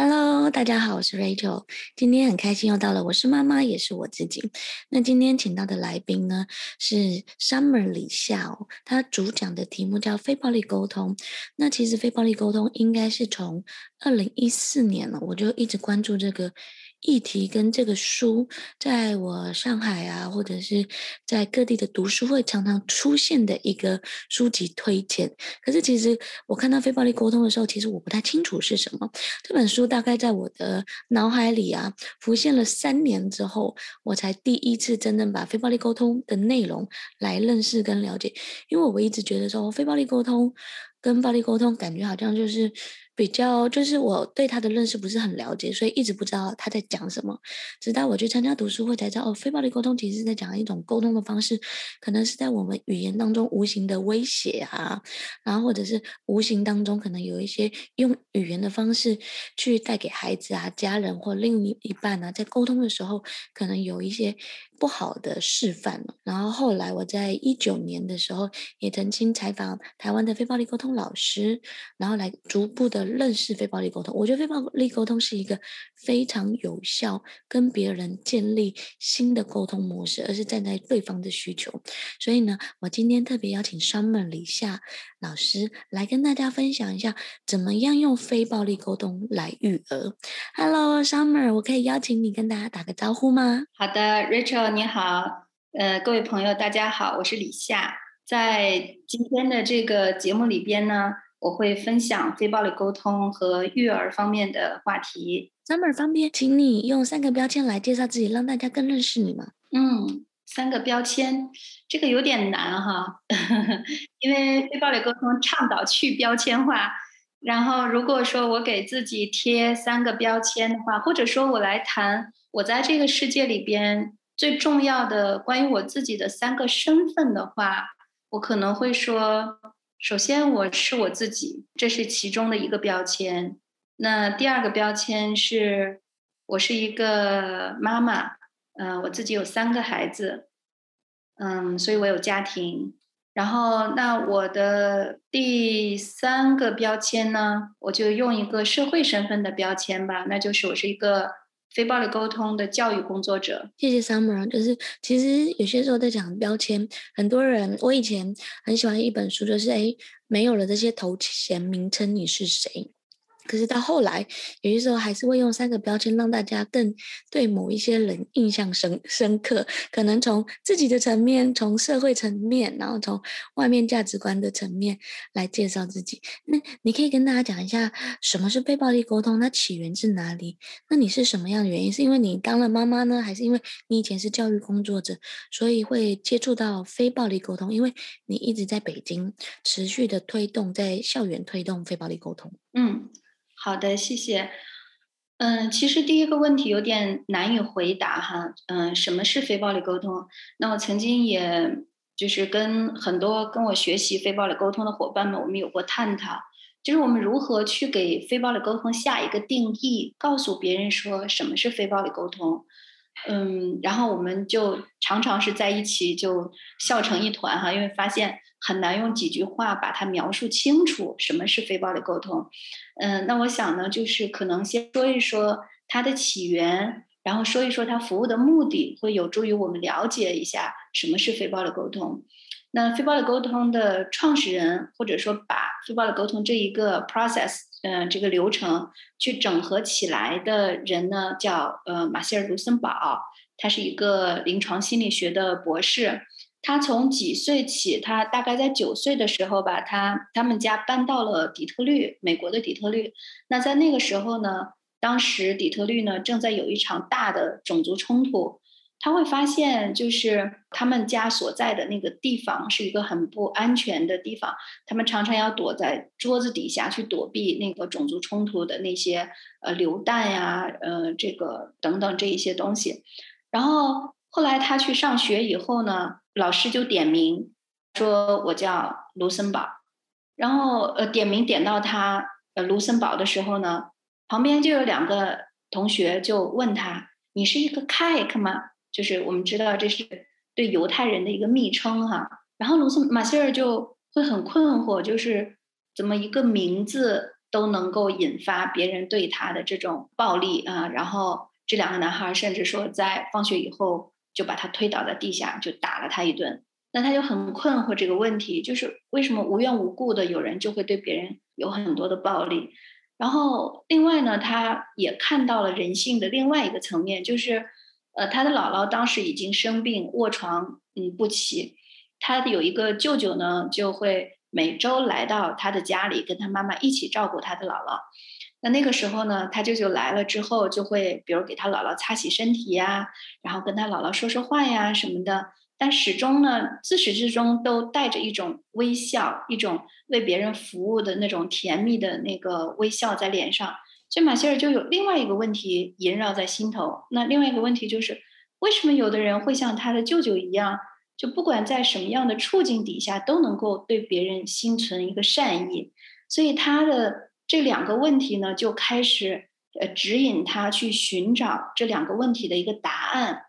Hello，大家好，我是 Rachel。今天很开心又到了，我是妈妈，也是我自己。那今天请到的来宾呢是 Summer 李夏哦，他主讲的题目叫非暴力沟通。那其实非暴力沟通应该是从二零一四年了，我就一直关注这个。议题跟这个书，在我上海啊，或者是在各地的读书会常常出现的一个书籍推荐。可是其实我看到非暴力沟通的时候，其实我不太清楚是什么。这本书大概在我的脑海里啊浮现了三年之后，我才第一次真正把非暴力沟通的内容来认识跟了解。因为我一直觉得说，非暴力沟通跟暴力沟通感觉好像就是。比较就是我对他的认识不是很了解，所以一直不知道他在讲什么。直到我去参加读书会才知道，哦，非暴力沟通其实是在讲一种沟通的方式，可能是在我们语言当中无形的威胁啊，然后或者是无形当中可能有一些用语言的方式去带给孩子啊、家人或另一一半啊，在沟通的时候可能有一些。不好的示范。然后后来我在一九年的时候，也曾经采访台湾的非暴力沟通老师，然后来逐步的认识非暴力沟通。我觉得非暴力沟通是一个非常有效跟别人建立新的沟通模式，而是站在对方的需求。所以呢，我今天特别邀请 Summer 李夏老师来跟大家分享一下，怎么样用非暴力沟通来育儿。Hello，Summer，我可以邀请你跟大家打个招呼吗？好的，Rachel。你好，呃，各位朋友，大家好，我是李夏。在今天的这个节目里边呢，我会分享非暴力沟通和育儿方面的话题。Summer 方便，请你用三个标签来介绍自己，让大家更认识你吗？嗯，三个标签，这个有点难哈，因为非暴力沟通倡导去标签化。然后，如果说我给自己贴三个标签的话，或者说我来谈我在这个世界里边。最重要的关于我自己的三个身份的话，我可能会说，首先我是我自己，这是其中的一个标签。那第二个标签是，我是一个妈妈，嗯、呃，我自己有三个孩子，嗯，所以我有家庭。然后，那我的第三个标签呢，我就用一个社会身份的标签吧，那就是我是一个。非暴力沟通的教育工作者，谢谢 Summer。就是其实有些时候在讲标签，很多人我以前很喜欢一本书，就是诶，没有了这些头衔名称，你是谁？可是到后来，有些时候还是会用三个标签让大家更对某一些人印象深深刻。可能从自己的层面，从社会层面，然后从外面价值观的层面来介绍自己。那你可以跟大家讲一下，什么是非暴力沟通？它起源自哪里？那你是什么样的原因？是因为你当了妈妈呢，还是因为你以前是教育工作者，所以会接触到非暴力沟通？因为你一直在北京持续的推动，在校园推动非暴力沟通。嗯。好的，谢谢。嗯，其实第一个问题有点难以回答哈。嗯，什么是非暴力沟通？那我曾经也就是跟很多跟我学习非暴力沟通的伙伴们，我们有过探讨，就是我们如何去给非暴力沟通下一个定义，告诉别人说什么是非暴力沟通。嗯，然后我们就常常是在一起就笑成一团哈，因为发现。很难用几句话把它描述清楚，什么是非暴力沟通？嗯，那我想呢，就是可能先说一说它的起源，然后说一说它服务的目的，会有助于我们了解一下什么是非暴力沟通。那非暴力沟通的创始人，或者说把非暴力沟通这一个 process，嗯，这个流程去整合起来的人呢，叫呃马歇尔·卢森堡，他是一个临床心理学的博士。他从几岁起，他大概在九岁的时候吧，他他们家搬到了底特律，美国的底特律。那在那个时候呢，当时底特律呢正在有一场大的种族冲突。他会发现，就是他们家所在的那个地方是一个很不安全的地方，他们常常要躲在桌子底下去躲避那个种族冲突的那些呃流弹呀，呃这个等等这一些东西。然后后来他去上学以后呢，老师就点名说：“我叫卢森堡。”然后呃，点名点到他呃卢森堡的时候呢，旁边就有两个同学就问他：“你是一个 cake 吗？”就是我们知道这是对犹太人的一个昵称哈。然后卢森马歇尔就会很困惑，就是怎么一个名字都能够引发别人对他的这种暴力啊？然后。这两个男孩甚至说，在放学以后就把他推倒在地下，就打了他一顿。那他就很困惑这个问题，就是为什么无缘无故的有人就会对别人有很多的暴力？然后另外呢，他也看到了人性的另外一个层面，就是，呃，他的姥姥当时已经生病卧床，嗯，不起。他有一个舅舅呢，就会每周来到他的家里，跟他妈妈一起照顾他的姥姥。那那个时候呢，他舅舅来了之后，就会比如给他姥姥擦洗身体呀，然后跟他姥姥说说话呀什么的。但始终呢，自始至终都带着一种微笑，一种为别人服务的那种甜蜜的那个微笑在脸上。所以马歇尔就有另外一个问题萦绕在心头。那另外一个问题就是，为什么有的人会像他的舅舅一样，就不管在什么样的处境底下，都能够对别人心存一个善意？所以他的。这两个问题呢，就开始呃指引他去寻找这两个问题的一个答案。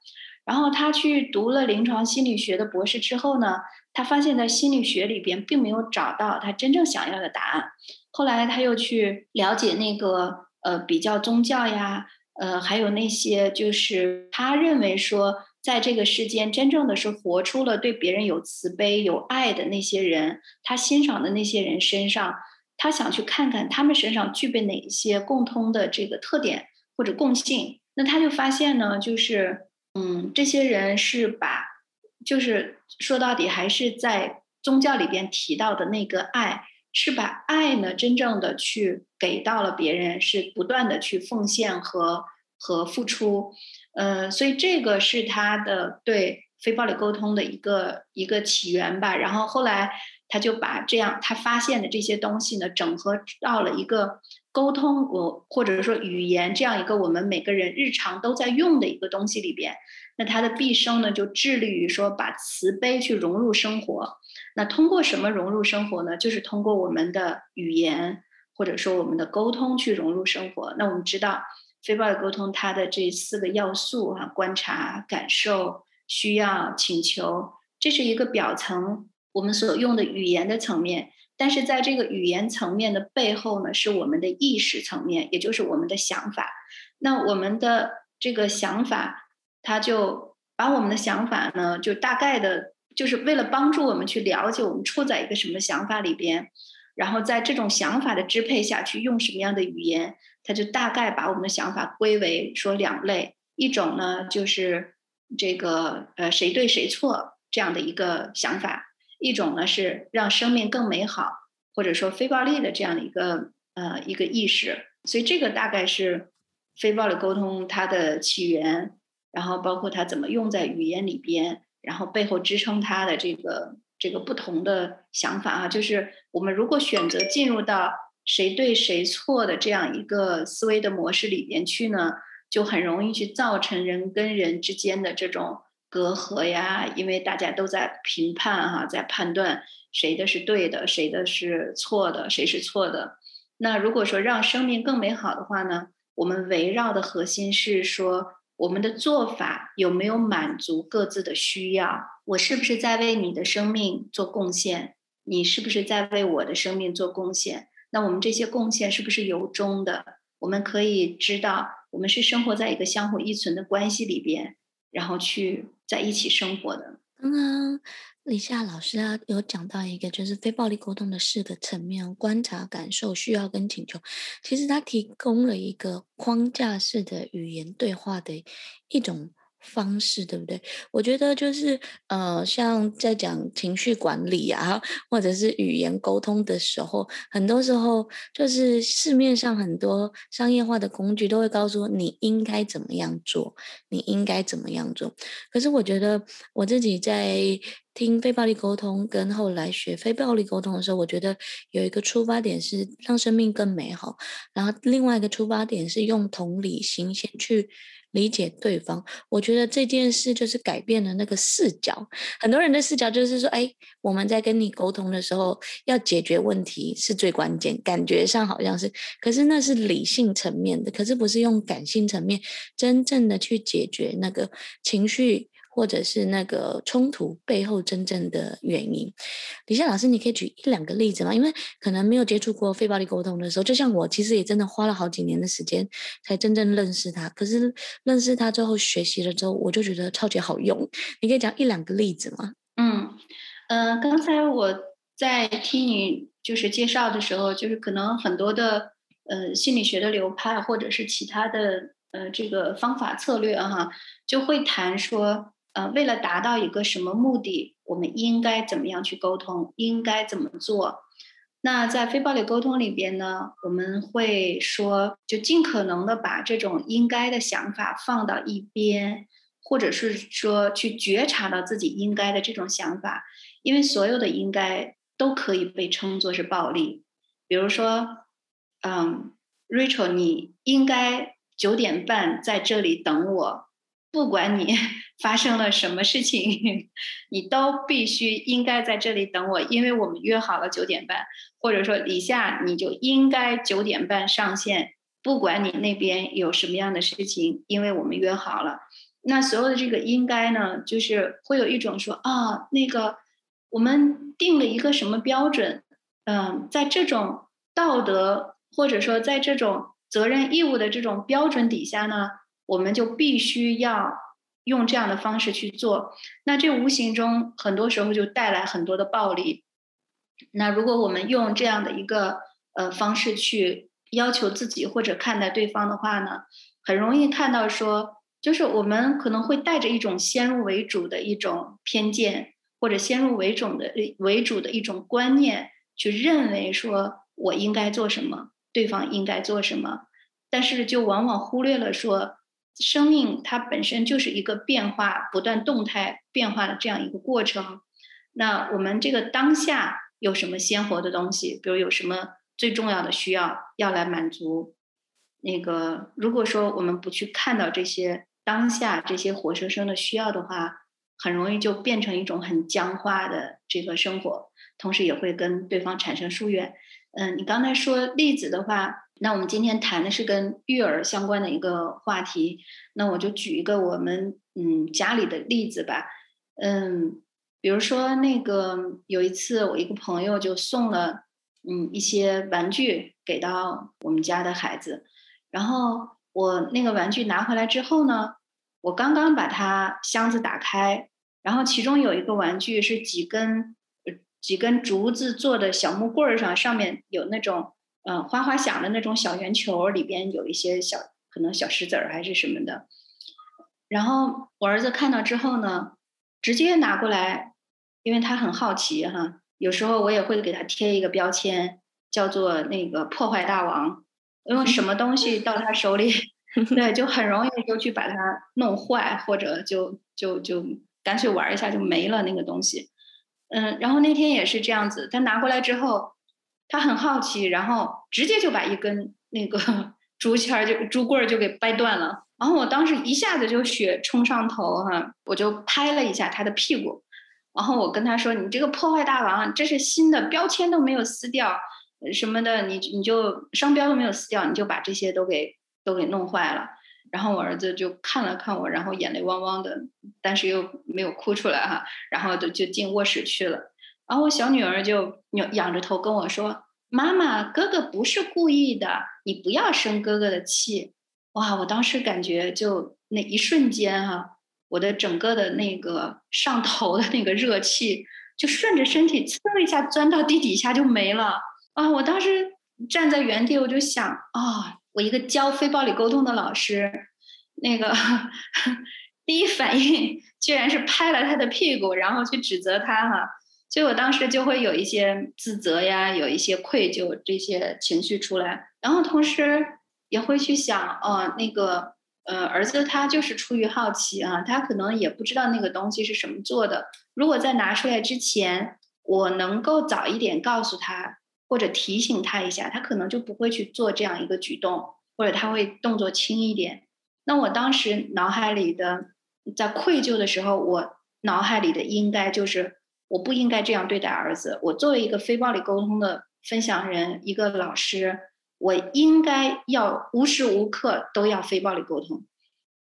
然后他去读了临床心理学的博士之后呢，他发现在心理学里边并没有找到他真正想要的答案。后来他又去了解那个呃比较宗教呀，呃还有那些就是他认为说在这个世间真正的是活出了对别人有慈悲有爱的那些人，他欣赏的那些人身上。他想去看看他们身上具备哪一些共通的这个特点或者共性，那他就发现呢，就是嗯，这些人是把，就是说到底还是在宗教里边提到的那个爱，是把爱呢真正的去给到了别人，是不断的去奉献和和付出，呃，所以这个是他的对非暴力沟通的一个一个起源吧，然后后来。他就把这样他发现的这些东西呢，整合到了一个沟通，我或者说语言这样一个我们每个人日常都在用的一个东西里边。那他的毕生呢，就致力于说把慈悲去融入生活。那通过什么融入生活呢？就是通过我们的语言或者说我们的沟通去融入生活。那我们知道非暴力沟通它的这四个要素哈，观察、感受、需要、请求，这是一个表层。我们所用的语言的层面，但是在这个语言层面的背后呢，是我们的意识层面，也就是我们的想法。那我们的这个想法，它就把我们的想法呢，就大概的，就是为了帮助我们去了解我们处在一个什么想法里边，然后在这种想法的支配下去用什么样的语言，它就大概把我们的想法归为说两类，一种呢就是这个呃谁对谁错这样的一个想法。一种呢是让生命更美好，或者说非暴力的这样的一个呃一个意识，所以这个大概是非暴力沟通它的起源，然后包括它怎么用在语言里边，然后背后支撑他的这个这个不同的想法啊，就是我们如果选择进入到谁对谁错的这样一个思维的模式里边去呢，就很容易去造成人跟人之间的这种。隔阂呀，因为大家都在评判哈，在判断谁的是对的，谁的是错的，谁是错的。那如果说让生命更美好的话呢，我们围绕的核心是说，我们的做法有没有满足各自的需要？我是不是在为你的生命做贡献？你是不是在为我的生命做贡献？那我们这些贡献是不是由衷的？我们可以知道，我们是生活在一个相互依存的关系里边。然后去在一起生活的。刚刚李夏老师啊有讲到一个，就是非暴力沟通的四个层面：观察、感受、需要跟请求。其实他提供了一个框架式的语言对话的一种。方式对不对？我觉得就是呃，像在讲情绪管理啊，或者是语言沟通的时候，很多时候就是市面上很多商业化的工具都会告诉你应该怎么样做，你应该怎么样做。可是我觉得我自己在听非暴力沟通，跟后来学非暴力沟通的时候，我觉得有一个出发点是让生命更美好，然后另外一个出发点是用同理心先去。理解对方。我觉得这件事就是改变了那个视角。很多人的视角就是说，哎，我们在跟你沟通的时候，要解决问题是最关键，感觉上好像是，可是那是理性层面的，可是不是用感性层面真正的去解决那个情绪。或者是那个冲突背后真正的原因，李夏老师，你可以举一两个例子吗？因为可能没有接触过非暴力沟通的时候，就像我，其实也真的花了好几年的时间才真正认识他。可是认识他之后，学习了之后，我就觉得超级好用。你可以讲一两个例子吗？嗯，呃，刚才我在听你就是介绍的时候，就是可能很多的呃心理学的流派，或者是其他的呃这个方法策略哈，就会谈说。呃，为了达到一个什么目的，我们应该怎么样去沟通？应该怎么做？那在非暴力沟通里边呢，我们会说，就尽可能的把这种应该的想法放到一边，或者是说去觉察到自己应该的这种想法，因为所有的应该都可以被称作是暴力。比如说，嗯，Rachel，你应该九点半在这里等我，不管你。发生了什么事情，你都必须应该在这里等我，因为我们约好了九点半。或者说，李夏，你就应该九点半上线，不管你那边有什么样的事情，因为我们约好了。那所有的这个应该呢，就是会有一种说啊，那个我们定了一个什么标准，嗯，在这种道德或者说在这种责任义务的这种标准底下呢，我们就必须要。用这样的方式去做，那这无形中很多时候就带来很多的暴力。那如果我们用这样的一个呃方式去要求自己或者看待对方的话呢，很容易看到说，就是我们可能会带着一种先入为主的一种偏见，或者先入为主的为主的一种观念，去认为说我应该做什么，对方应该做什么，但是就往往忽略了说。生命它本身就是一个变化、不断动态变化的这样一个过程。那我们这个当下有什么鲜活的东西？比如有什么最重要的需要要来满足？那个如果说我们不去看到这些当下这些活生生的需要的话，很容易就变成一种很僵化的这个生活，同时也会跟对方产生疏远。嗯，你刚才说例子的话。那我们今天谈的是跟育儿相关的一个话题，那我就举一个我们嗯家里的例子吧，嗯，比如说那个有一次我一个朋友就送了嗯一些玩具给到我们家的孩子，然后我那个玩具拿回来之后呢，我刚刚把它箱子打开，然后其中有一个玩具是几根几根竹子做的小木棍儿上，上面有那种。嗯，哗哗响的那种小圆球，里边有一些小，可能小石子儿还是什么的。然后我儿子看到之后呢，直接拿过来，因为他很好奇哈。有时候我也会给他贴一个标签，叫做那个破坏大王，因为什么东西到他手里，对，就很容易就去把它弄坏，或者就就就干脆玩一下就没了那个东西。嗯，然后那天也是这样子，他拿过来之后。他很好奇，然后直接就把一根那个 竹签儿就竹棍儿就给掰断了。然后我当时一下子就血冲上头哈，我就拍了一下他的屁股，然后我跟他说：“你这个破坏大王，这是新的标签都没有撕掉，什么的，你你就商标都没有撕掉，你就把这些都给都给弄坏了。”然后我儿子就看了看我，然后眼泪汪汪的，但是又没有哭出来哈，然后就就进卧室去了。然后我小女儿就仰着头跟我说：“妈妈，哥哥不是故意的，你不要生哥哥的气。”哇！我当时感觉就那一瞬间哈、我的整个的那个上头的那个热气就顺着身体呲一下钻到地底下就没了啊！我当时站在原地，我就想啊、我一个教非暴力沟通的老师，那个 第一反应居然是拍了他的屁股，然后去指责他哈、所以我当时就会有一些自责呀，有一些愧疚这些情绪出来，然后同时也会去想，哦，那个呃儿子他就是出于好奇啊，他可能也不知道那个东西是什么做的。如果在拿出来之前，我能够早一点告诉他或者提醒他一下，他可能就不会去做这样一个举动，或者他会动作轻一点。那我当时脑海里的，在愧疚的时候，我脑海里的应该就是我不应该这样对待儿子。我作为一个非暴力沟通的分享人，一个老师，我应该要无时无刻都要非暴力沟通。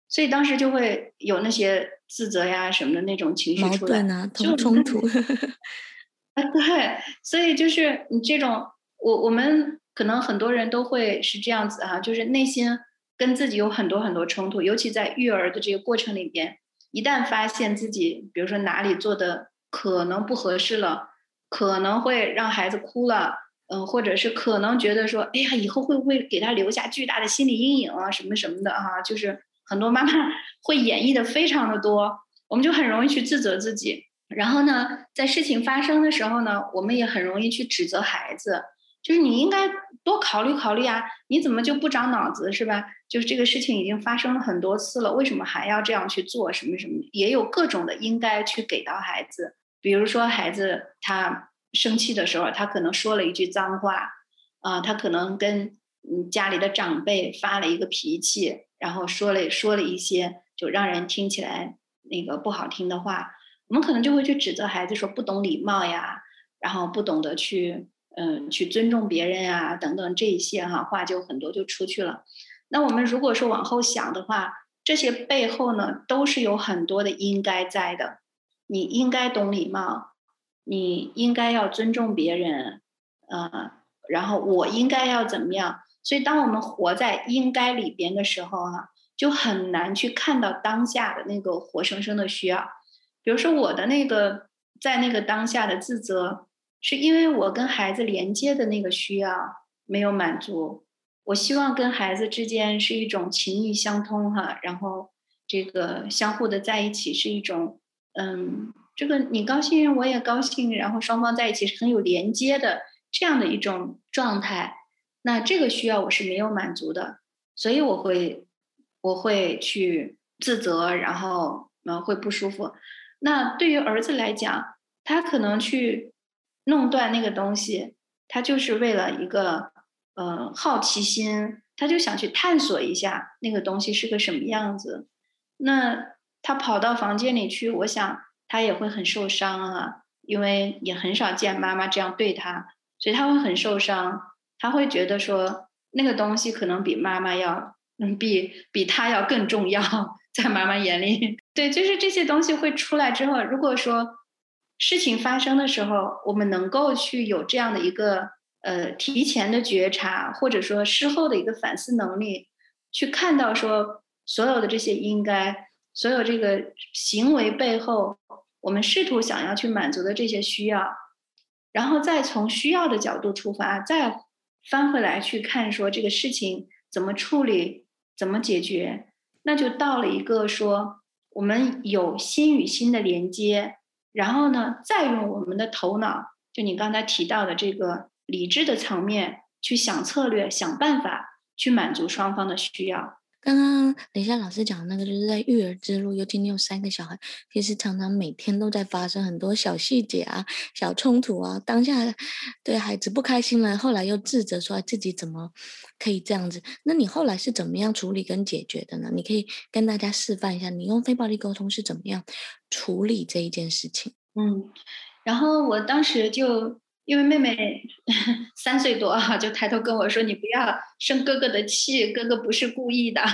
所以当时就会有那些自责呀什么的那种情绪出来，啊，冲冲突。啊，对，所以就是你这种，我我们可能很多人都会是这样子哈，就是内心跟自己有很多很多冲突，尤其在育儿的这个过程里边，一旦发现自己，比如说哪里做的可能不合适了，可能会让孩子哭了，嗯，或者是可能觉得说，哎呀，以后会不会给他留下巨大的心理阴影啊，什么什么的哈，就是很多妈妈 会演绎的非常的多，我们就很容易去自责自己。然后呢，在事情发生的时候呢，我们也很容易去指责孩子，就是你应该多考虑考虑啊，你怎么就不长脑子是吧？就是这个事情已经发生了很多次了，为什么还要这样去做？什么什么也有各种的应该去给到孩子，比如说孩子他生气的时候，他可能说了一句脏话，啊，他可能跟嗯家里的长辈发了一个脾气，然后说了说了一些就让人听起来那个不好听的话。我们可能就会去指责孩子说不懂礼貌呀，然后不懂得去嗯去尊重别人呀等等这一些哈话就很多就出去了。那我们如果说往后想的话，这些背后呢都是有很多的应该在的。你应该懂礼貌，你应该要尊重别人，呃，然后我应该要怎么样？所以当我们活在应该里边的时候哈，就很难去看到当下的那个活生生的需要。比如说我的那个在那个当下的自责，是因为我跟孩子连接的那个需要没有满足。我希望跟孩子之间是一种情意相通哈，然后这个相互的在一起是一种，嗯，这个你高兴我也高兴，然后双方在一起是很有连接的这样的一种状态。那这个需要我是没有满足的，所以我会我会去自责，然后嗯会不舒服。那对于儿子来讲，他可能去弄断那个东西，他就是为了一个呃好奇心，他就想去探索一下那个东西是个什么样子。那他跑到房间里去，我想他也会很受伤啊，因为也很少见妈妈这样对他，所以他会很受伤。他会觉得说那个东西可能比妈妈要，嗯，比比他要更重要，在妈妈眼里。对，就是这些东西会出来之后，如果说事情发生的时候，我们能够去有这样的一个呃提前的觉察，或者说事后的一个反思能力，去看到说所有的这些应该，所有这个行为背后，我们试图想要去满足的这些需要，然后再从需要的角度出发，再翻回来去看说这个事情怎么处理，怎么解决，那就到了一个说。我们有心与心的连接，然后呢，再用我们的头脑，就你刚才提到的这个理智的层面去想策略、想办法，去满足双方的需要。刚刚等一下老师讲的那个，就是在育儿之路，尤其你有三个小孩，其实常常每天都在发生很多小细节啊、小冲突啊。当下对孩子不开心了，后来又自责说自己怎么可以这样子。那你后来是怎么样处理跟解决的呢？你可以跟大家示范一下，你用非暴力沟通是怎么样处理这一件事情。嗯，然后我当时就。因为妹妹 三岁多哈，就抬头跟我说：“你不要生哥哥的气，哥哥不是故意的。”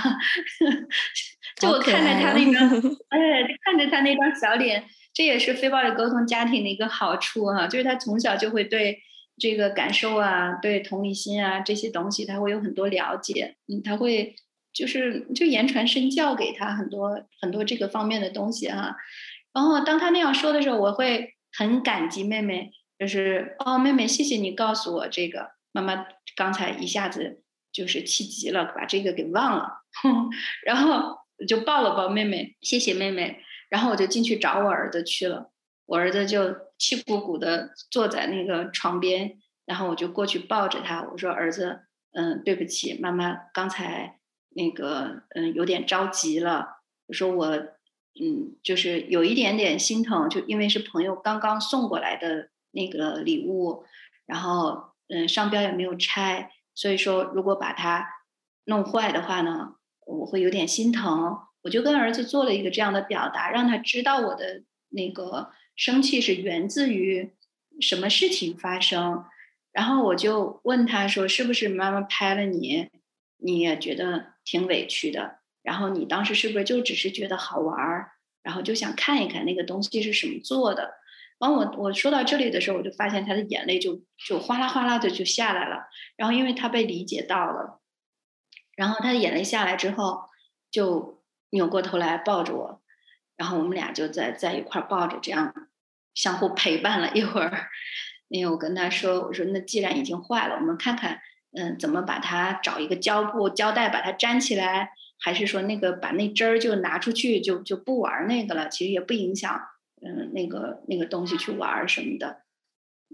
就我看着他那张，哎，就看着他那张小脸，这也是非暴力沟通家庭的一个好处哈，就是他从小就会对这个感受啊，对同理心啊这些东西，他会有很多了解。嗯，他会就是就言传身教给他很多很多这个方面的东西哈。然后当他那样说的时候，我会很感激妹妹。就是哦，妹妹，谢谢你告诉我这个。妈妈刚才一下子就是气急了，把这个给忘了，哼，然后就抱了抱妹妹，谢谢妹妹。然后我就进去找我儿子去了。我儿子就气鼓鼓的坐在那个床边，然后我就过去抱着他，我说：“儿子，嗯，对不起，妈妈刚才那个嗯有点着急了。我说我嗯就是有一点点心疼，就因为是朋友刚刚送过来的。”那个礼物，然后嗯，商标也没有拆，所以说如果把它弄坏的话呢，我会有点心疼。我就跟儿子做了一个这样的表达，让他知道我的那个生气是源自于什么事情发生。然后我就问他说：“是不是妈妈拍了你，你也觉得挺委屈的？然后你当时是不是就只是觉得好玩儿，然后就想看一看那个东西是什么做的？”然后我我说到这里的时候，我就发现他的眼泪就就哗啦哗啦的就下来了。然后因为他被理解到了，然后他的眼泪下来之后，就扭过头来抱着我，然后我们俩就在在一块儿抱着，这样相互陪伴了一会儿。那个我跟他说：“我说那既然已经坏了，我们看看，嗯，怎么把它找一个胶布胶带把它粘起来，还是说那个把那针儿就拿出去就就不玩那个了？其实也不影响。”嗯，那个那个东西去玩什么的，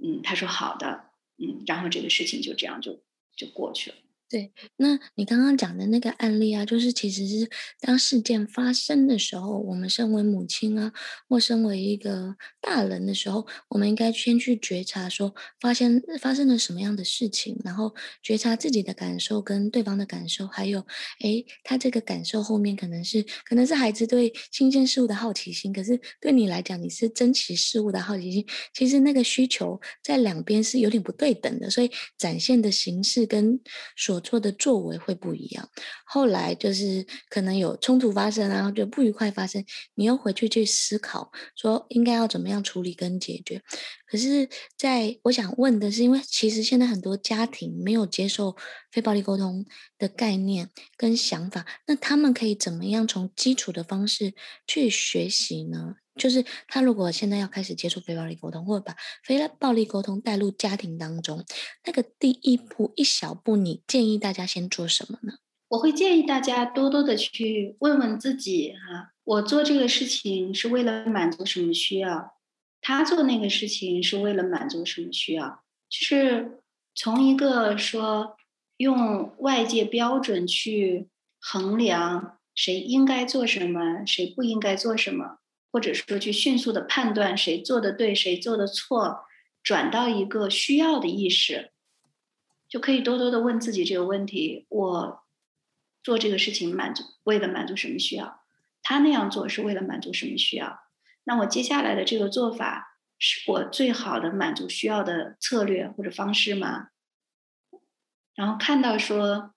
嗯，他说好的，嗯，然后这个事情就这样就就过去了。对，那你刚刚讲的那个案例啊，就是其实是当事件发生的时候，我们身为母亲啊，或身为一个大人的时候，我们应该先去觉察，说发现发生了什么样的事情，然后觉察自己的感受跟对方的感受，还有，诶，他这个感受后面可能是可能是孩子对新鲜事物的好奇心，可是对你来讲，你是珍奇事物的好奇心，其实那个需求在两边是有点不对等的，所以展现的形式跟所做的作为会不一样，后来就是可能有冲突发生，然后就不愉快发生，你又回去去思考，说应该要怎么样处理跟解决。可是，在我想问的是，因为其实现在很多家庭没有接受非暴力沟通的概念跟想法，那他们可以怎么样从基础的方式去学习呢？就是他如果现在要开始接触非暴力沟通，或者把非暴力沟通带入家庭当中，那个第一步一小步，你建议大家先做什么呢？我会建议大家多多的去问问自己哈，我做这个事情是为了满足什么需要？他做那个事情是为了满足什么需要？就是从一个说用外界标准去衡量谁应该做什么，谁不应该做什么。或者说去迅速的判断谁做的对，谁做的错，转到一个需要的意识，就可以多多的问自己这个问题：我做这个事情满足为了满足什么需要？他那样做是为了满足什么需要？那我接下来的这个做法是我最好的满足需要的策略或者方式吗？然后看到说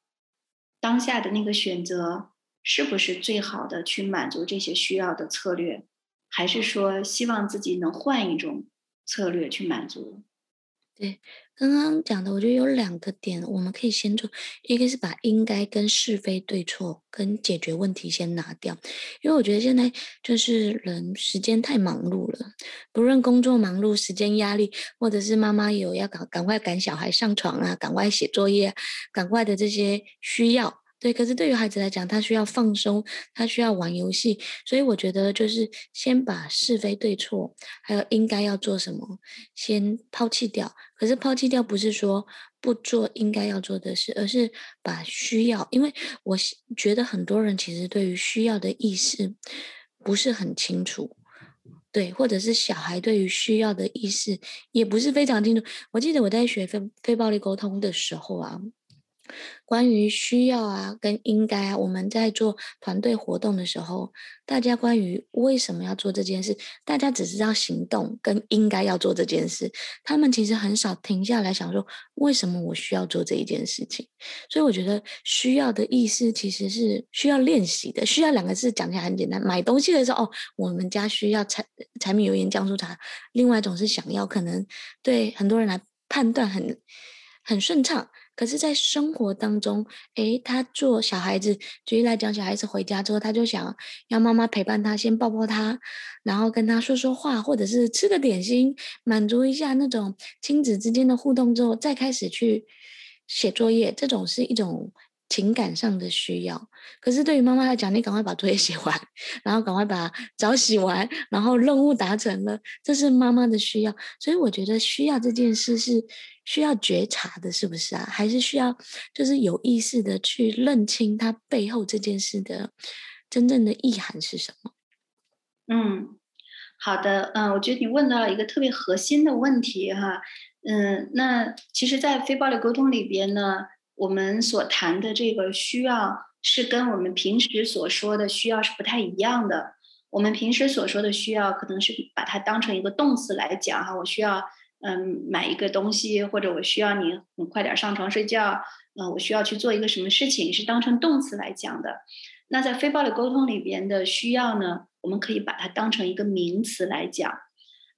当下的那个选择是不是最好的去满足这些需要的策略？还是说，希望自己能换一种策略去满足。对，刚刚讲的，我觉得有两个点，我们可以先做。一个是把应该跟是非对错跟解决问题先拿掉，因为我觉得现在就是人时间太忙碌了，不论工作忙碌、时间压力，或者是妈妈有要赶赶快赶小孩上床啊，赶快写作业，赶快的这些需要。对，可是对于孩子来讲，他需要放松，他需要玩游戏，所以我觉得就是先把是非对错，还有应该要做什么，先抛弃掉。可是抛弃掉不是说不做应该要做的事，而是把需要，因为我觉得很多人其实对于需要的意识不是很清楚，对，或者是小孩对于需要的意识也不是非常清楚。我记得我在学非非暴力沟通的时候啊。关于需要啊，跟应该啊，我们在做团队活动的时候，大家关于为什么要做这件事，大家只知道行动跟应该要做这件事，他们其实很少停下来想说，为什么我需要做这一件事情。所以我觉得需要的意思其实是需要练习的。需要两个字讲起来很简单，买东西的时候，哦，我们家需要柴柴米油盐酱醋茶。另外一种是想要，可能对很多人来判断很很顺畅。可是，在生活当中，诶，他做小孩子，举例来讲，小孩子回家之后，他就想要妈妈陪伴他，先抱抱他，然后跟他说说话，或者是吃个点心，满足一下那种亲子之间的互动之后，再开始去写作业。这种是一种情感上的需要。可是对于妈妈来讲，你赶快把作业写完，然后赶快把澡洗完，然后任务达成了，这是妈妈的需要。所以我觉得需要这件事是。需要觉察的，是不是啊？还是需要就是有意识的去认清它背后这件事的真正的意涵是什么？嗯，好的，嗯，我觉得你问到了一个特别核心的问题哈，嗯，那其实，在非暴力沟通里边呢，我们所谈的这个需要是跟我们平时所说的需要是不太一样的。我们平时所说的需要，可能是把它当成一个动词来讲哈，我需要嗯买一个东西，或者我需要你你快点上床睡觉，嗯，我需要去做一个什么事情，是当成动词来讲的。那在非暴力沟通里边的需要呢，我们可以把它当成一个名词来讲。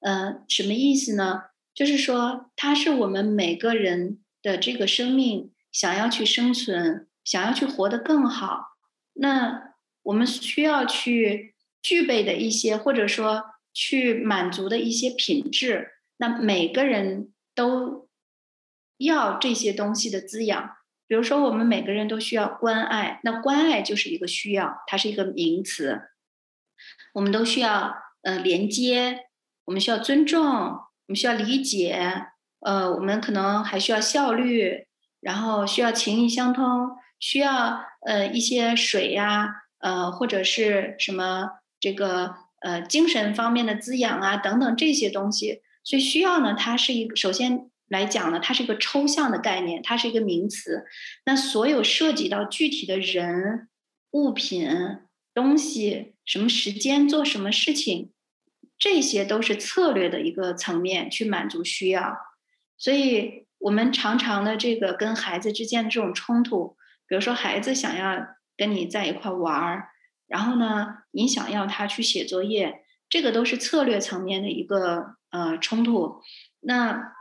呃，什么意思呢？就是说，它是我们每个人的这个生命想要去生存，想要去活得更好，那我们需要去具备的一些，或者说去满足的一些品质。那每个人都要这些东西的滋养。比如说，我们每个人都需要关爱，那关爱就是一个需要，它是一个名词。我们都需要呃连接，我们需要尊重，我们需要理解，呃，我们可能还需要效率，然后需要情意相通。需要呃一些水呀，呃或者是什么这个呃精神方面的滋养啊等等这些东西，所以需要呢，它是一个首先来讲呢，它是一个抽象的概念，它是一个名词。那所有涉及到具体的人、物品、东西、什么时间做什么事情，这些都是策略的一个层面去满足需要。所以我们常常的这个跟孩子之间的这种冲突。比如说，孩子想要跟你在一块玩儿，然后呢，你想要他去写作业，这个都是策略层面的一个呃冲突。那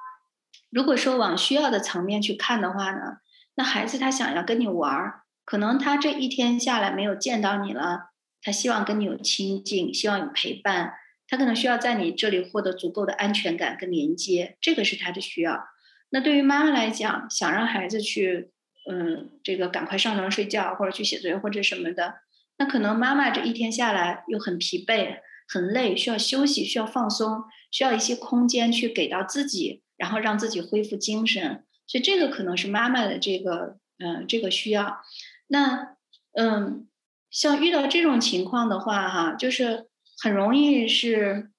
如果说往需要的层面去看的话呢，那孩子他想要跟你玩儿，可能他这一天下来没有见到你了，他希望跟你有亲近，希望有陪伴，他可能需要在你这里获得足够的安全感跟连接，这个是他的需要。那对于妈妈来讲，想让孩子去。嗯，这个赶快上床睡觉，或者去写作业，或者什么的。那可能妈妈这一天下来又很疲惫、很累，需要休息，需要放松，需要一些空间去给到自己，然后让自己恢复精神。所以这个可能是妈妈的这个嗯这个需要。那嗯，像遇到这种情况的话，哈，就是很容易是，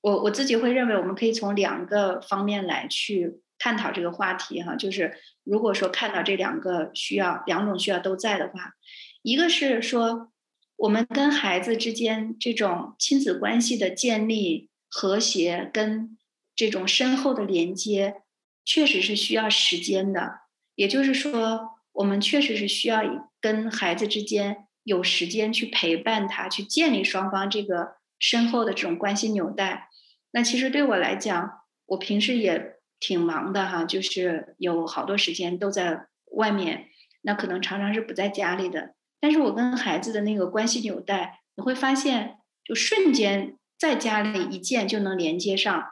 我我自己会认为，我们可以从两个方面来去。探讨这个话题哈，就是如果说看到这两个需要，两种需要都在的话，一个是说我们跟孩子之间这种亲子关系的建立、和谐跟这种深厚的连接，确实是需要时间的。也就是说，我们确实是需要跟孩子之间有时间去陪伴他，去建立双方这个深厚的这种关系纽带。那其实对我来讲，我平时也。挺忙的哈，就是有好多时间都在外面，那可能常常是不在家里的。但是我跟孩子的那个关系纽带，你会发现，就瞬间在家里一见就能连接上，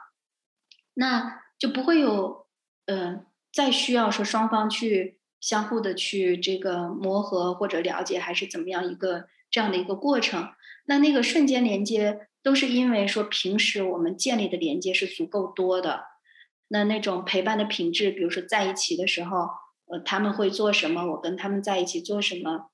那就不会有，呃，再需要说双方去相互的去这个磨合或者了解，还是怎么样一个这样的一个过程。那那个瞬间连接，都是因为说平时我们建立的连接是足够多的。那那种陪伴的品质，比如说在一起的时候，呃，他们会做什么，我跟他们在一起做什么，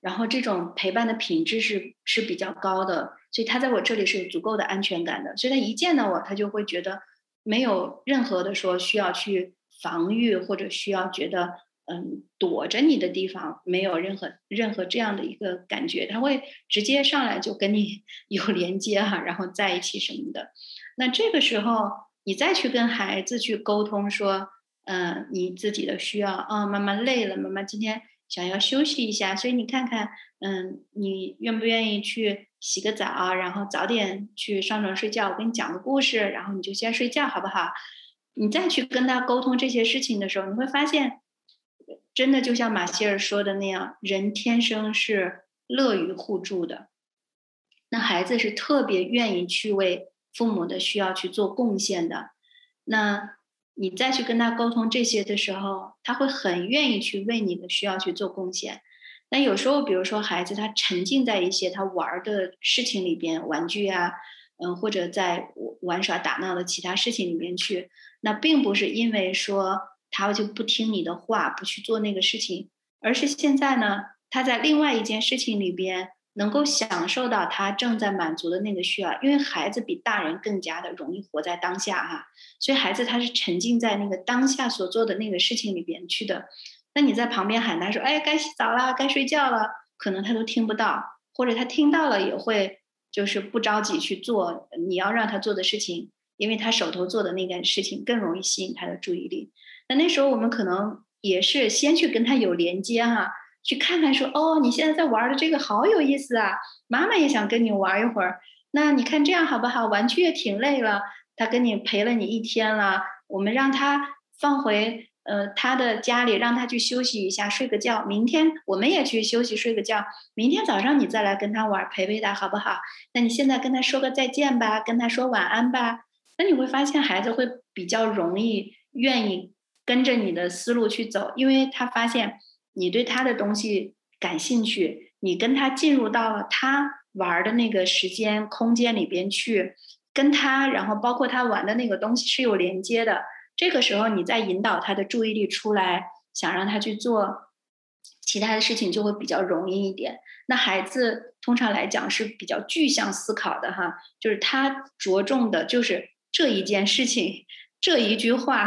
然后这种陪伴的品质是是比较高的，所以他在我这里是有足够的安全感的，所以他一见到我，他就会觉得没有任何的说需要去防御或者需要觉得嗯躲着你的地方，没有任何任何这样的一个感觉，他会直接上来就跟你 有连接哈，然后在一起什么的，那这个时候。你再去跟孩子去沟通说，嗯、你自己的需要啊，妈妈累了，妈妈今天想要休息一下，所以你看看，嗯，你愿不愿意去洗个澡，然后早点去上床睡觉？我给你讲个故事，然后你就先睡觉，好不好？你再去跟他沟通这些事情的时候，你会发现，真的就像马歇尔说的那样，人天生是乐于互助的，那孩子是特别愿意去为。父母的需要去做贡献的，那你再去跟他沟通这些的时候，他会很愿意去为你的需要去做贡献。那有时候，比如说孩子他沉浸在一些他玩的事情里边，玩具啊，嗯，或者在玩耍打闹的其他事情里面去，那并不是因为说他就不听你的话，不去做那个事情，而是现在呢，他在另外一件事情里边。能够享受到他正在满足的那个需要，因为孩子比大人更加的容易活在当下哈，所以孩子他是沉浸在那个当下所做的那个事情里边去的。那你在旁边喊他说：“哎，该洗澡了，该睡觉了。”可能他都听不到，或者他听到了也会就是不着急去做你要让他做的事情，因为他手头做的那件事情更容易吸引他的注意力。那那时候我们可能也是先去跟他有连接哈、去看看说哦，你现在在玩的这个好有意思啊，妈妈也想跟你玩一会儿。那你看这样好不好？玩具也挺累了，他跟你陪了你一天了，我们让他放回呃他的家里，让他去休息一下，睡个觉。明天我们也去休息睡个觉，明天早上你再来跟他玩，陪陪他好不好？那你现在跟他说个再见吧，跟他说晚安吧。那你会发现孩子会比较容易愿意跟着你的思路去走，因为他发现你对他的东西感兴趣，你跟他进入到了他。玩的那个时间空间里边去，跟他，然后包括他玩的那个东西是有连接的。这个时候，你再引导他的注意力出来，想让他去做其他的事情，就会比较容易一点。那孩子通常来讲是比较具象思考的哈，就是他着重的就是这一件事情，这一句话，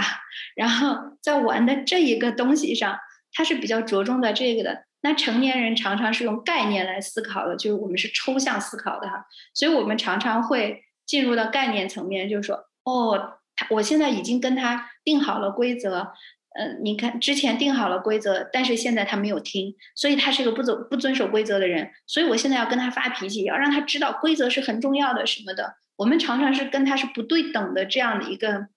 然后在玩的这一个东西上，他是比较着重在这个的。那成年人常常是用概念来思考的，就是我们是抽象思考的哈，所以我们常常会进入到概念层面，就是说，哦，他我现在已经跟他定好了规则，嗯、你看之前定好了规则，但是现在他没有听，所以他是个不走不遵守规则的人，所以我现在要跟他发脾气，要让他知道规则是很重要的什么的。我们常常是跟他是不对等的这样的一个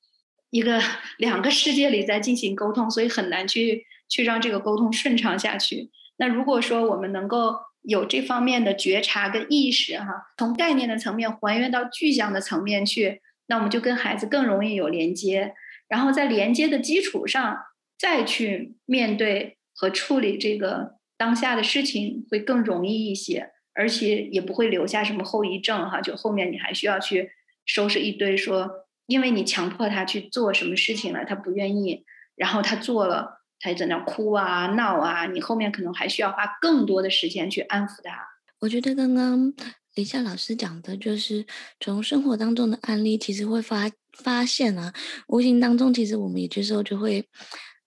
一个两个世界里在进行沟通，所以很难去去让这个沟通顺畅下去。那如果说我们能够有这方面的觉察跟意识，哈，从概念的层面还原到具象的层面去，那我们就跟孩子更容易有连接，然后在连接的基础上再去面对和处理这个当下的事情会更容易一些，而且也不会留下什么后遗症，哈，就后面你还需要去收拾一堆说，因为你强迫他去做什么事情了，他不愿意，然后他做了。他在那哭啊闹啊，你后面可能还需要花更多的时间去安抚他。我觉得刚刚李夏老师讲的，就是从生活当中的案例，其实会发发现啊，无形当中其实我们有些时候就会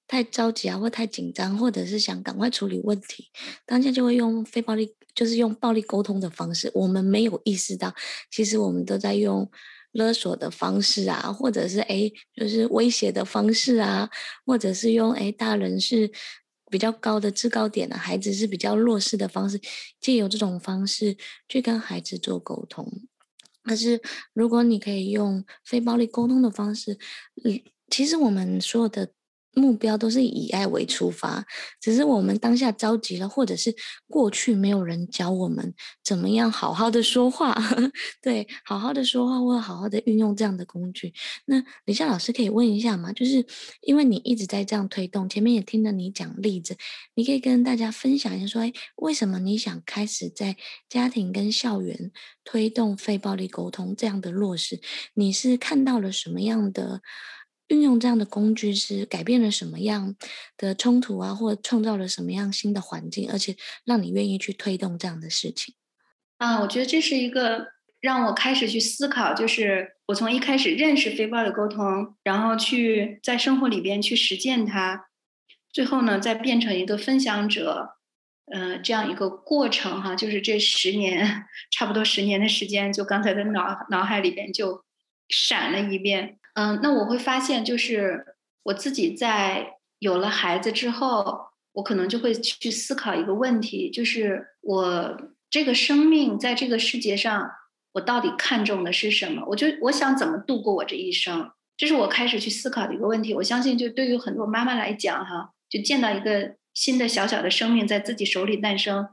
太着急啊，或太紧张，或者是想赶快处理问题，当下就会用非暴力，就是用暴力沟通的方式，我们没有意识到，其实我们都在用。勒索的方式啊，或者是哎，就是威胁的方式啊，或者是用哎，大人是比较高的制高点的，孩子是比较弱势的方式，借由这种方式去跟孩子做沟通。可是，如果你可以用非暴力沟通的方式，嗯，其实我们所有的。目标都是以爱为出发，只是我们当下着急了，或者是过去没有人教我们怎么样好好的说话，对，好好的说话或者好好的运用这样的工具。那李夏老师可以问一下吗？就是因为你一直在这样推动，前面也听了你讲例子，你可以跟大家分享一下说，哎，为什么你想开始在家庭跟校园推动非暴力沟通这样的落实？你是看到了什么样的？运用这样的工具是改变了什么样的冲突啊，或创造了什么样新的环境，而且让你愿意去推动这样的事情啊？我觉得这是一个让我开始去思考，就是我从一开始认识非暴力沟通，然后去在生活里边去实践它，最后呢再变成一个分享者，呃，这样一个过程哈，就是这十年 差不多十年的时间，就刚才在脑脑海里边就闪了一遍。嗯，那我会发现，就是我自己在有了孩子之后，我可能就会去思考一个问题，就是我这个生命在这个世界上，我到底看重的是什么？我就我想怎么度过我这一生，这是我开始去思考的一个问题。我相信，就对于很多妈妈来讲，哈，就见到一个新的小小的生命在自己手里诞生，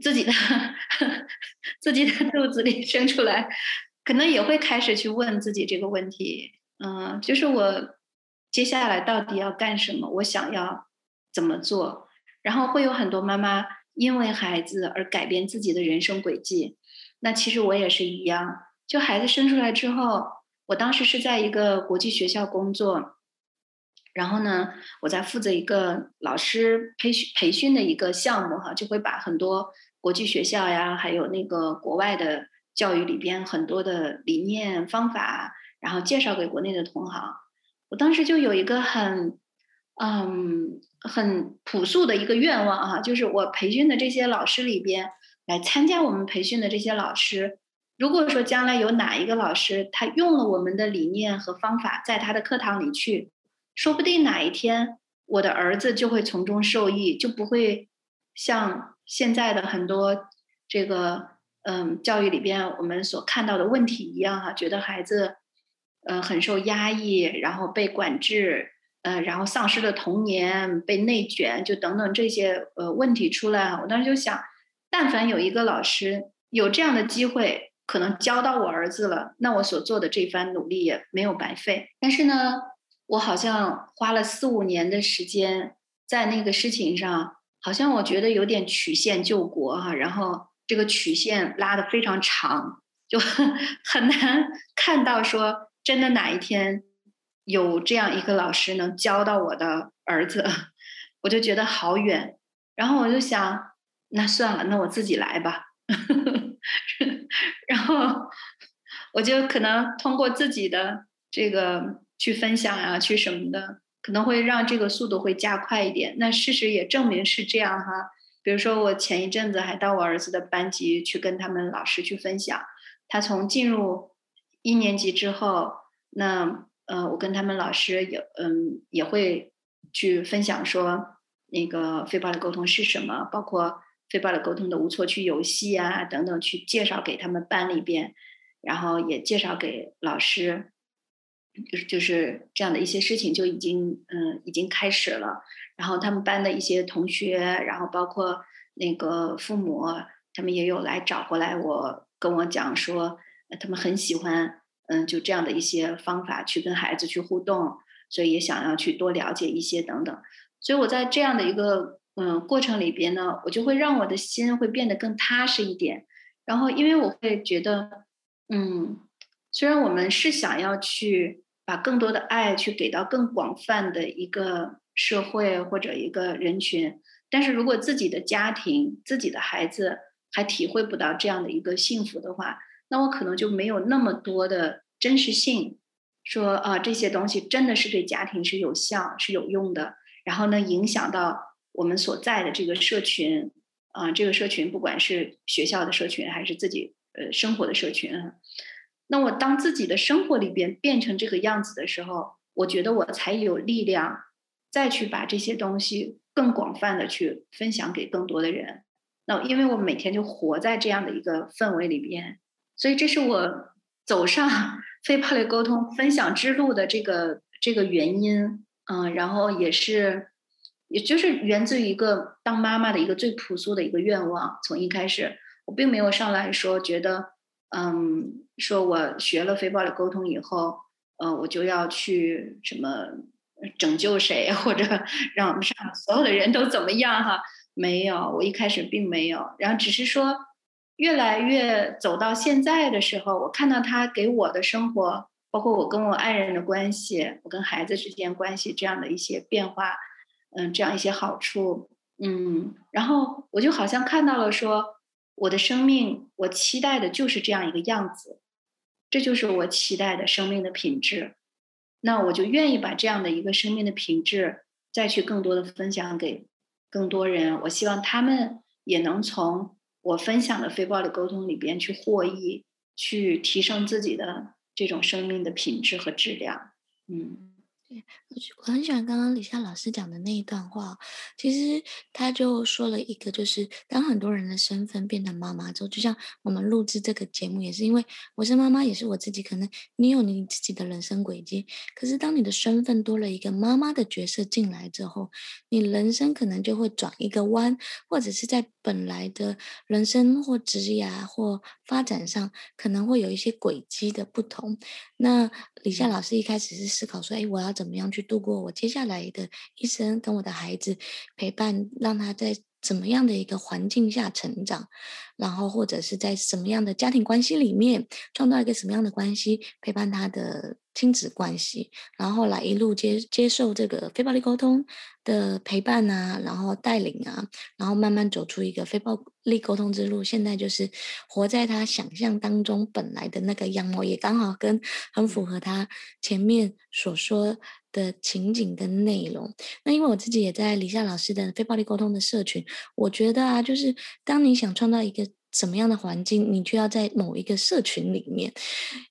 自己的 自己的肚子里生出来，可能也会开始去问自己这个问题。嗯，就是我接下来到底要干什么？我想要怎么做？然后会有很多妈妈因为孩子而改变自己的人生轨迹。那其实我也是一样。就孩子生出来之后，我当时是在一个国际学校工作，然后呢，我在负责一个老师培训培训的一个项目哈，就会把很多国际学校呀，还有那个国外的教育里边很多的理念方法。然后介绍给国内的同行，我当时就有一个很，嗯，很朴素的一个愿望哈，就是我培训的这些老师里边，来参加我们培训的这些老师，如果说将来有哪一个老师他用了我们的理念和方法，在他的课堂里去，说不定哪一天我的儿子就会从中受益，就不会像现在的很多这个嗯教育里边我们所看到的问题一样哈，觉得孩子嗯很受压抑，然后被管制。呃，然后丧失了童年，被内卷，就等等这些呃问题出来。我当时就想，但凡有一个老师有这样的机会，可能教到我儿子了，那我所做的这番努力也没有白费。但是呢，我好像花了四五年的时间在那个事情上，好像我觉得有点曲线救国哈，然后这个曲线拉得非常长，就 很难看到说真的哪一天。有这样一个老师能教到我的儿子，我就觉得好远。然后我就想，那算了，那我自己来吧。然后我就可能通过自己的这个去分享啊，去什么的，可能会让这个速度会加快一点。那事实也证明是这样哈。比如说，我前一阵子还到我儿子的班级去跟他们老师去分享，他从进入一年级之后，那。呃，我跟他们老师也嗯也会去分享说，那个非暴力沟通是什么，包括非暴力沟通的无错区游戏啊等等，去介绍给他们班里边，然后也介绍给老师，就是就是这样的一些事情就已经嗯已经开始了。然后他们班的一些同学，然后包括那个父母，他们也有来找过来我，我跟我讲说，他们很喜欢。嗯，就这样的一些方法去跟孩子去互动，所以也想要去多了解一些等等。所以我在这样的一个嗯过程里边呢，我就会让我的心会变得更踏实一点。然后，因为我会觉得，嗯，虽然我们是想要去把更多的爱去给到更广泛的一个社会或者一个人群，但是如果自己的家庭、自己的孩子还体会不到这样的一个幸福的话，那我可能就没有那么多的真实性，说啊这些东西真的是对家庭是有效是有用的，然后呢影响到我们所在的这个社群啊，这个社群不管是学校的社群还是自己呃生活的社群，那我当自己的生活里边变成这个样子的时候，我觉得我才有力量再去把这些东西更广泛的去分享给更多的人。那因为我每天就活在这样的一个氛围里边。所以这是我走上 非暴力沟通分享之路的这个这个原因，嗯，然后也是，也就是源自于一个当妈妈的一个最朴素的一个愿望。从一开始，我并没有上来说觉得，嗯，说我学了非暴力沟通以后，呃，我就要去什么拯救谁，或者 让我们上所有的人都怎么样哈？没有，我一开始并没有，然后只是说。越来越走到现在的时候，我看到他给我的生活，包括我跟我爱人的关系，我跟孩子之间关系这样的一些变化，嗯，这样一些好处，嗯，然后我就好像看到了说，我的生命，我期待的就是这样一个样子，这就是我期待的生命的品质，那我就愿意把这样的一个生命的品质再去更多的分享给更多人，我希望他们也能从。我分享的非暴力沟通里边去获益，去提升自己的这种生命的品质和质量，嗯。我很喜欢刚刚李夏老师讲的那一段话，其实他就说了一个，就是当很多人的身份变成妈妈之后，就像我们录制这个节目，也是因为我是妈妈，也是我自己。可能你有你自己的人生轨迹，可是当你的身份多了一个妈妈的角色进来之后，你人生可能就会转一个弯，或者是在本来的人生或职业或发展上，可能会有一些轨迹的不同。那李夏老师一开始是思考说，哎，我要怎么样去度过我接下来的一生，跟我的孩子陪伴，让他在怎么样的一个环境下成长，然后或者是在什么样的家庭关系里面创造一个什么样的关系，陪伴他的亲子关系，然后来一路接接受这个非暴力沟通的陪伴啊，然后带领啊，然后慢慢走出一个非暴力沟通之路。现在就是活在他想象当中本来的那个样貌，也刚好跟很符合他前面所说的情景跟内容。那因为我自己也在李夏老师的非暴力沟通的社群，我觉得啊，就是当你想创造一个什么样的环境，你就要在某一个社群里面，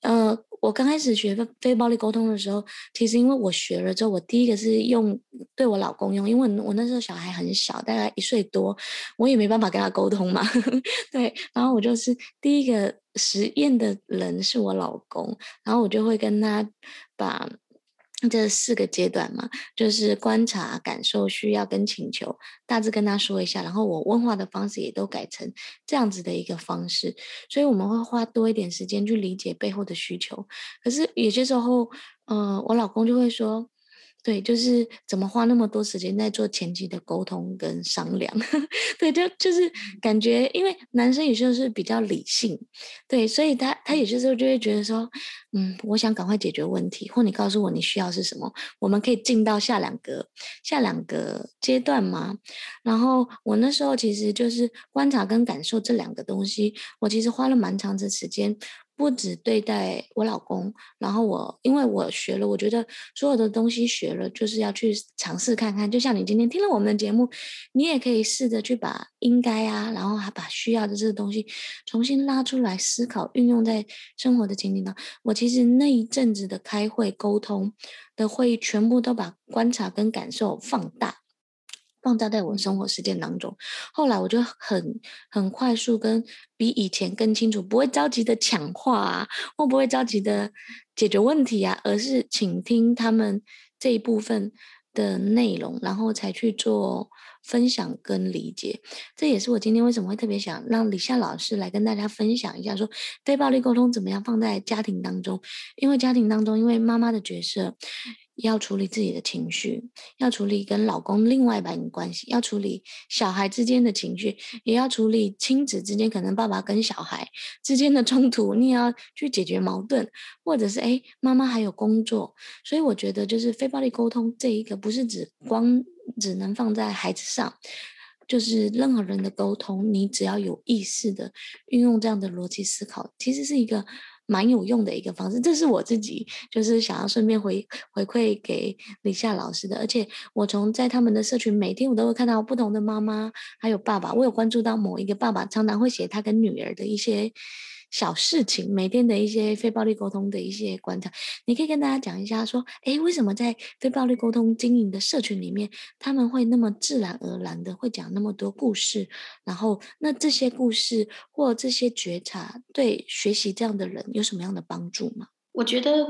呃。我刚开始学非非暴力沟通的时候，其实因为我学了之后，我第一个是用对我老公用，因为我那时候小孩很小，大概一岁多，我也没办法跟他沟通嘛，对，然后我就是第一个实验的人是我老公，然后我就会跟他把。这四个阶段嘛，就是观察、感受、需要跟请求，大致跟他说一下，然后我问话的方式也都改成这样子的一个方式，所以我们会花多一点时间去理解背后的需求。可是有些时候，嗯、我老公就会说。对，就是怎么花那么多时间在做前期的沟通跟商量，对，就就是感觉，因为男生有时候是比较理性，对，所以他他有些时候就会觉得说，嗯，我想赶快解决问题，或你告诉我你需要是什么，我们可以进到下两个下两个阶段吗？然后我那时候其实就是观察跟感受这两个东西，我其实花了蛮长的时间。不止对待我老公，然后我因为我学了，我觉得所有的东西学了就是要去尝试看看。就像你今天听了我们的节目，你也可以试着去把应该啊，然后还把需要的这个东西重新拉出来思考，运用在生活的情景当中。我其实那一阵子的开会沟通的会议，全部都把观察跟感受放大。放大在我生活实践当中，后来我就很很快速跟比以前更清楚，不会着急的抢话啊，或不会着急的解决问题啊，而是倾听他们这一部分的内容，然后才去做分享跟理解。这也是我今天为什么会特别想让李夏老师来跟大家分享一下，说非暴力沟通怎么样放在家庭当中，因为家庭当中，因为妈妈的角色。要处理自己的情绪，要处理跟老公另外一半的关系，要处理小孩之间的情绪，也要处理亲子之间可能爸爸跟小孩之间的冲突，你也要去解决矛盾，或者是诶，妈妈还有工作，所以我觉得就是非暴力沟通这一个不是指光只能放在孩子上，就是任何人的沟通，你只要有意识的运用这样的逻辑思考，其实是一个。蛮有用的一个方式，这是我自己就是想要顺便回回馈给李夏老师的，而且我从在他们的社群，每天我都会看到不同的妈妈还有爸爸，我有关注到某一个爸爸常常会写他跟女儿的一些。小事情，每天的一些非暴力沟通的一些观察，你可以跟大家讲一下，说，诶，为什么在非暴力沟通经营的社群里面，他们会那么自然而然的会讲那么多故事？然后，那这些故事或这些觉察，对学习这样的人有什么样的帮助吗？我觉得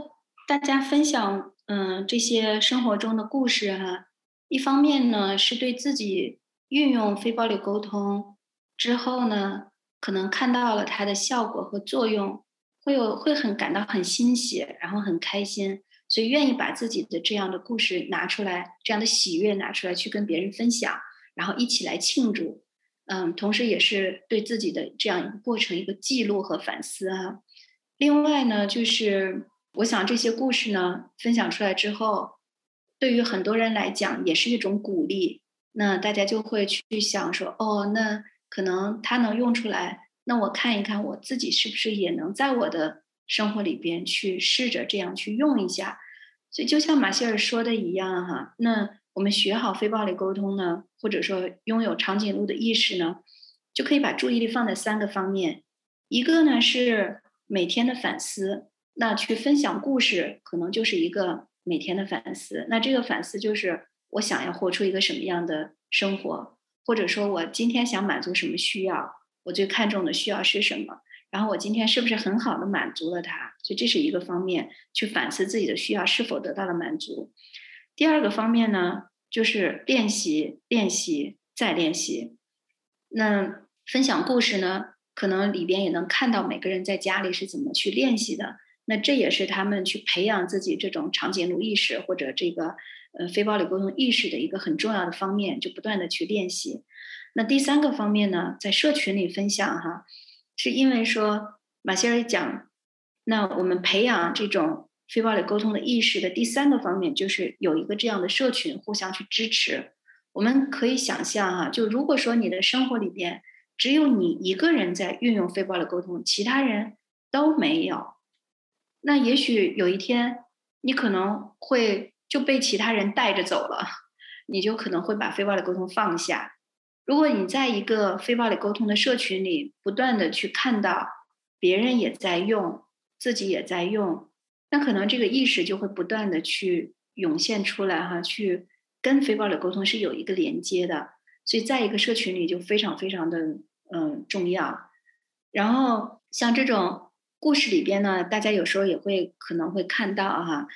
大家分享，嗯、这些生活中的故事哈、一方面呢是对自己运用非暴力沟通之后呢。可能看到了它的效果和作用，会有会很感到很欣喜，然后很开心，所以愿意把自己的这样的故事拿出来，这样的喜悦拿出来去跟别人分享，然后一起来庆祝，嗯，同时也是对自己的这样一个过程一个记录和反思啊。另外呢，就是我想这些故事呢分享出来之后，对于很多人来讲也是一种鼓励，那大家就会去想说，哦，那。可能他能用出来，那我看一看我自己是不是也能在我的生活里边去试着这样去用一下。所以就像马歇尔说的一样哈，那我们学好非暴力沟通呢，或者说拥有长颈鹿的意识呢，就可以把注意力放在三个方面。一个呢是每天的反思，那去分享故事可能就是一个每天的反思。那这个反思就是我想要活出一个什么样的生活。或者说我今天想满足什么需要，我最看重的需要是什么？然后我今天是不是很好的满足了它？所以这是一个方面，去反思自己的需要是否得到了满足。第二个方面呢，就是练习、练习再练习。那分享故事呢，可能里边也能看到每个人在家里是怎么去练习的。那这也是他们去培养自己这种长颈鹿意识或者这个。呃，非暴力沟通意识的一个很重要的方面，就不断的去练习。那第三个方面呢，在社群里分享哈，是因为说马歇尔讲，那我们培养这种非暴力沟通的意识的第三个方面，就是有一个这样的社群互相去支持。我们可以想象哈，就如果说你的生活里边只有你一个人在运用非暴力沟通，其他人都没有，那也许有一天你可能会就被其他人带着走了，你就可能会把非暴力沟通放下。如果你在一个非暴力沟通的社群里，不断的去看到别人也在用，自己也在用，那可能这个意识就会不断的去涌现出来哈，去跟非暴力沟通是有一个连接的，所以在一个社群里就非常非常的嗯重要。然后像这种故事里边呢，大家有时候也会可能会看到哈。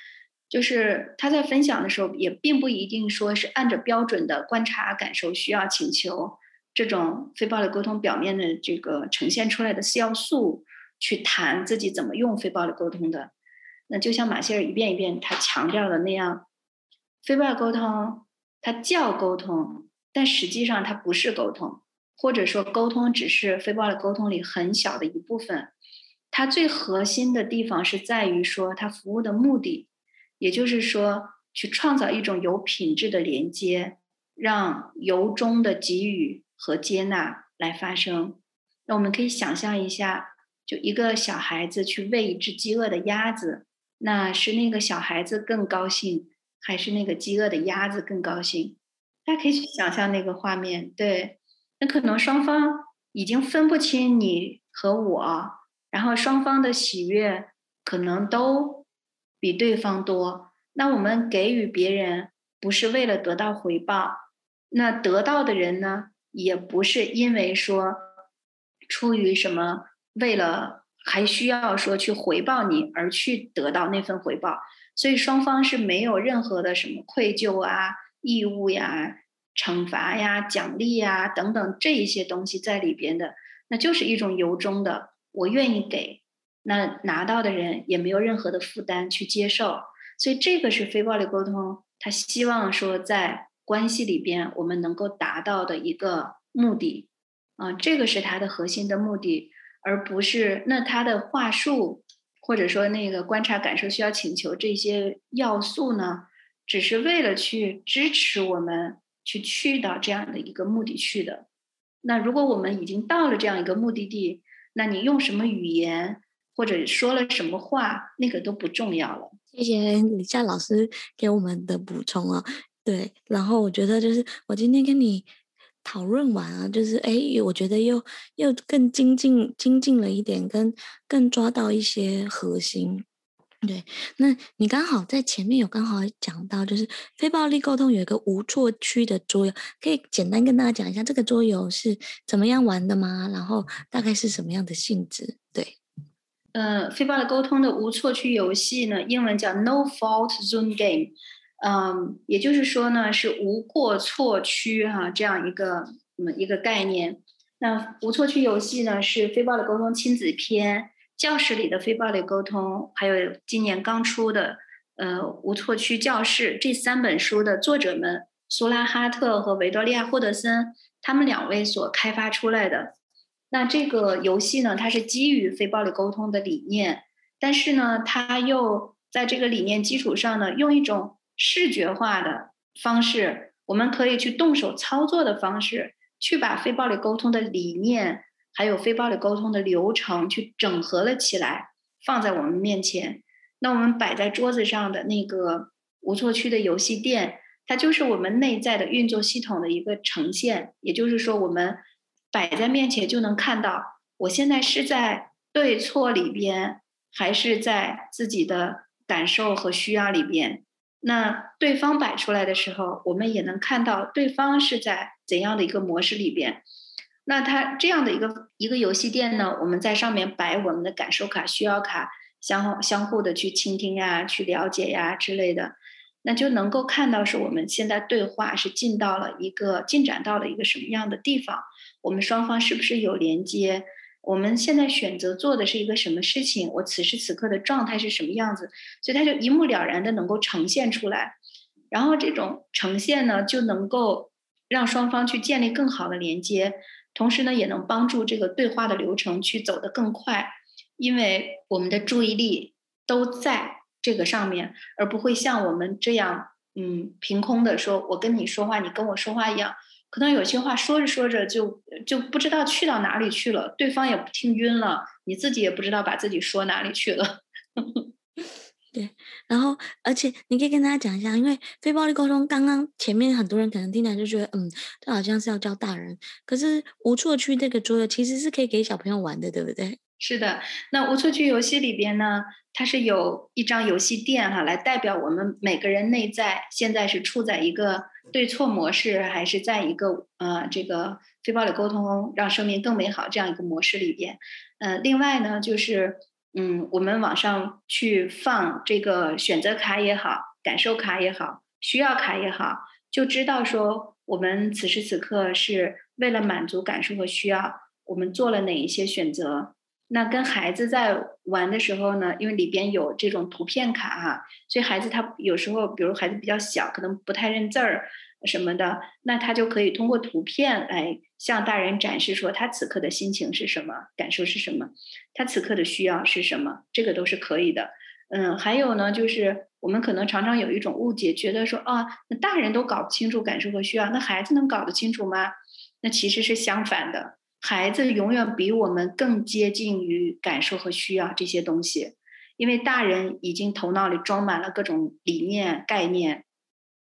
就是他在分享的时候，也并不一定说是按照标准的观察、感受、需要、请求这种非暴力沟通表面的这个呈现出来的四要素去谈自己怎么用非暴力沟通的。那就像马歇尔一遍一遍他强调的那样，非暴力沟通它叫沟通，但实际上它不是沟通，或者说沟通只是非暴力沟通里很小的一部分。它最核心的地方是在于说，它服务的目的。也就是说，去创造一种有品质的连接，让由衷的给予和接纳来发生。那我们可以想象一下，就一个小孩子去喂一只饥饿的鸭子，那是那个小孩子更高兴，还是那个饥饿的鸭子更高兴？大家可以去想象那个画面。对，那可能双方已经分不清你和我，然后双方的喜悦可能都。比对方多，那我们给予别人不是为了得到回报，那得到的人呢，也不是因为说出于什么，为了还需要说去回报你而去得到那份回报，所以双方是没有任何的什么愧疚啊、义务呀、惩罚呀、奖励呀等等这一些东西在里边的，那就是一种由衷的，我愿意给。那拿到的人也没有任何的负担去接受，所以这个是非暴力沟通，他希望说在关系里边我们能够达到的一个目的，啊，这个是他的核心的目的，而不是那他的话术或者说那个观察、感受、需要、请求这些要素呢，只是为了去支持我们去去到这样的一个目的去的。那如果我们已经到了这样一个目的地，那你用什么语言？或者说了什么话，那个都不重要了。谢谢李夏老师给我们的补充啊，对。然后我觉得就是我今天跟你讨论完啊，就是哎，我觉得又又更精进精进了一点，跟更抓到一些核心。对，那你刚好在前面有刚好讲到，就是非暴力沟通有一个无错区的桌游，可以简单跟大家讲一下这个桌游是怎么样玩的吗？然后大概是什么样的性质？对。呃，非暴力沟通的无错区游戏呢，英文叫 No Fault Zone Game，嗯，也就是说呢，是无过错区哈、这样一个嗯一个概念。那无错区游戏呢，是非暴力沟通亲子篇、教室里的非暴力沟通，还有今年刚出的呃无错区教室这三本书的作者们苏拉哈特和维多利亚霍德森，他们两位所开发出来的。那这个游戏呢，它是基于非暴力沟通的理念，但是呢，它又在这个理念基础上呢，用一种视觉化的方式，我们可以去动手操作的方式，去把非暴力沟通的理念，还有非暴力沟通的流程去整合了起来，放在我们面前。那我们摆在桌子上的那个无错区的游戏垫，它就是我们内在的运作系统的一个呈现，也就是说我们。摆在面前就能看到，我现在是在对错里边，还是在自己的感受和需要里边？那对方摆出来的时候，我们也能看到对方是在怎样的一个模式里边。那它这样的一个一个游戏垫呢，我们在上面摆我们的感受卡、需要卡，相相互的去倾听呀、去了解呀之类的，那就能够看到是我们现在对话是进到了一个进展到了一个什么样的地方。我们双方是不是有连接？我们现在选择做的是一个什么事情？我此时此刻的状态是什么样子？所以它就一目了然的能够呈现出来，然后这种呈现呢，就能够让双方去建立更好的连接，同时呢，也能帮助这个对话的流程去走得更快，因为我们的注意力都在这个上面，而不会像我们这样，嗯，凭空的说，我跟你说话，你跟我说话一样，可能有些话说着说着就就不知道去到哪里去了，对方也不听晕了，你自己也不知道把自己说哪里去了。对，然后而且你可以跟大家讲一下，因为非暴力沟通，刚刚前面很多人可能听起来就觉得，嗯，这好像是要教大人，可是无错区这个桌游其实是可以给小朋友玩的，对不对？是的，那无错区游戏里边呢，它是有一张游戏垫哈，来代表我们每个人内在现在是处在一个对错模式，还是在一个呃这个非暴力沟通让生命更美好这样一个模式里边。呃，另外呢，就是。嗯，我们往上去放这个选择卡也好，感受卡也好，需要卡也好，就知道说我们此时此刻是为了满足感受和需要，我们做了哪一些选择。那跟孩子在玩的时候呢，因为里边有这种图片卡哈，所以孩子他有时候，比如孩子比较小，可能不太认字儿。什么的，那他就可以通过图片来向大人展示说他此刻的心情是什么，感受是什么，他此刻的需要是什么，这个都是可以的。嗯，还有呢，就是我们可能常常有一种误解，觉得说啊，那大人都搞不清楚感受和需要，那孩子能搞得清楚吗？那其实是相反的，孩子永远比我们更接近于感受和需要这些东西，因为大人已经头脑里装满了各种理念概念。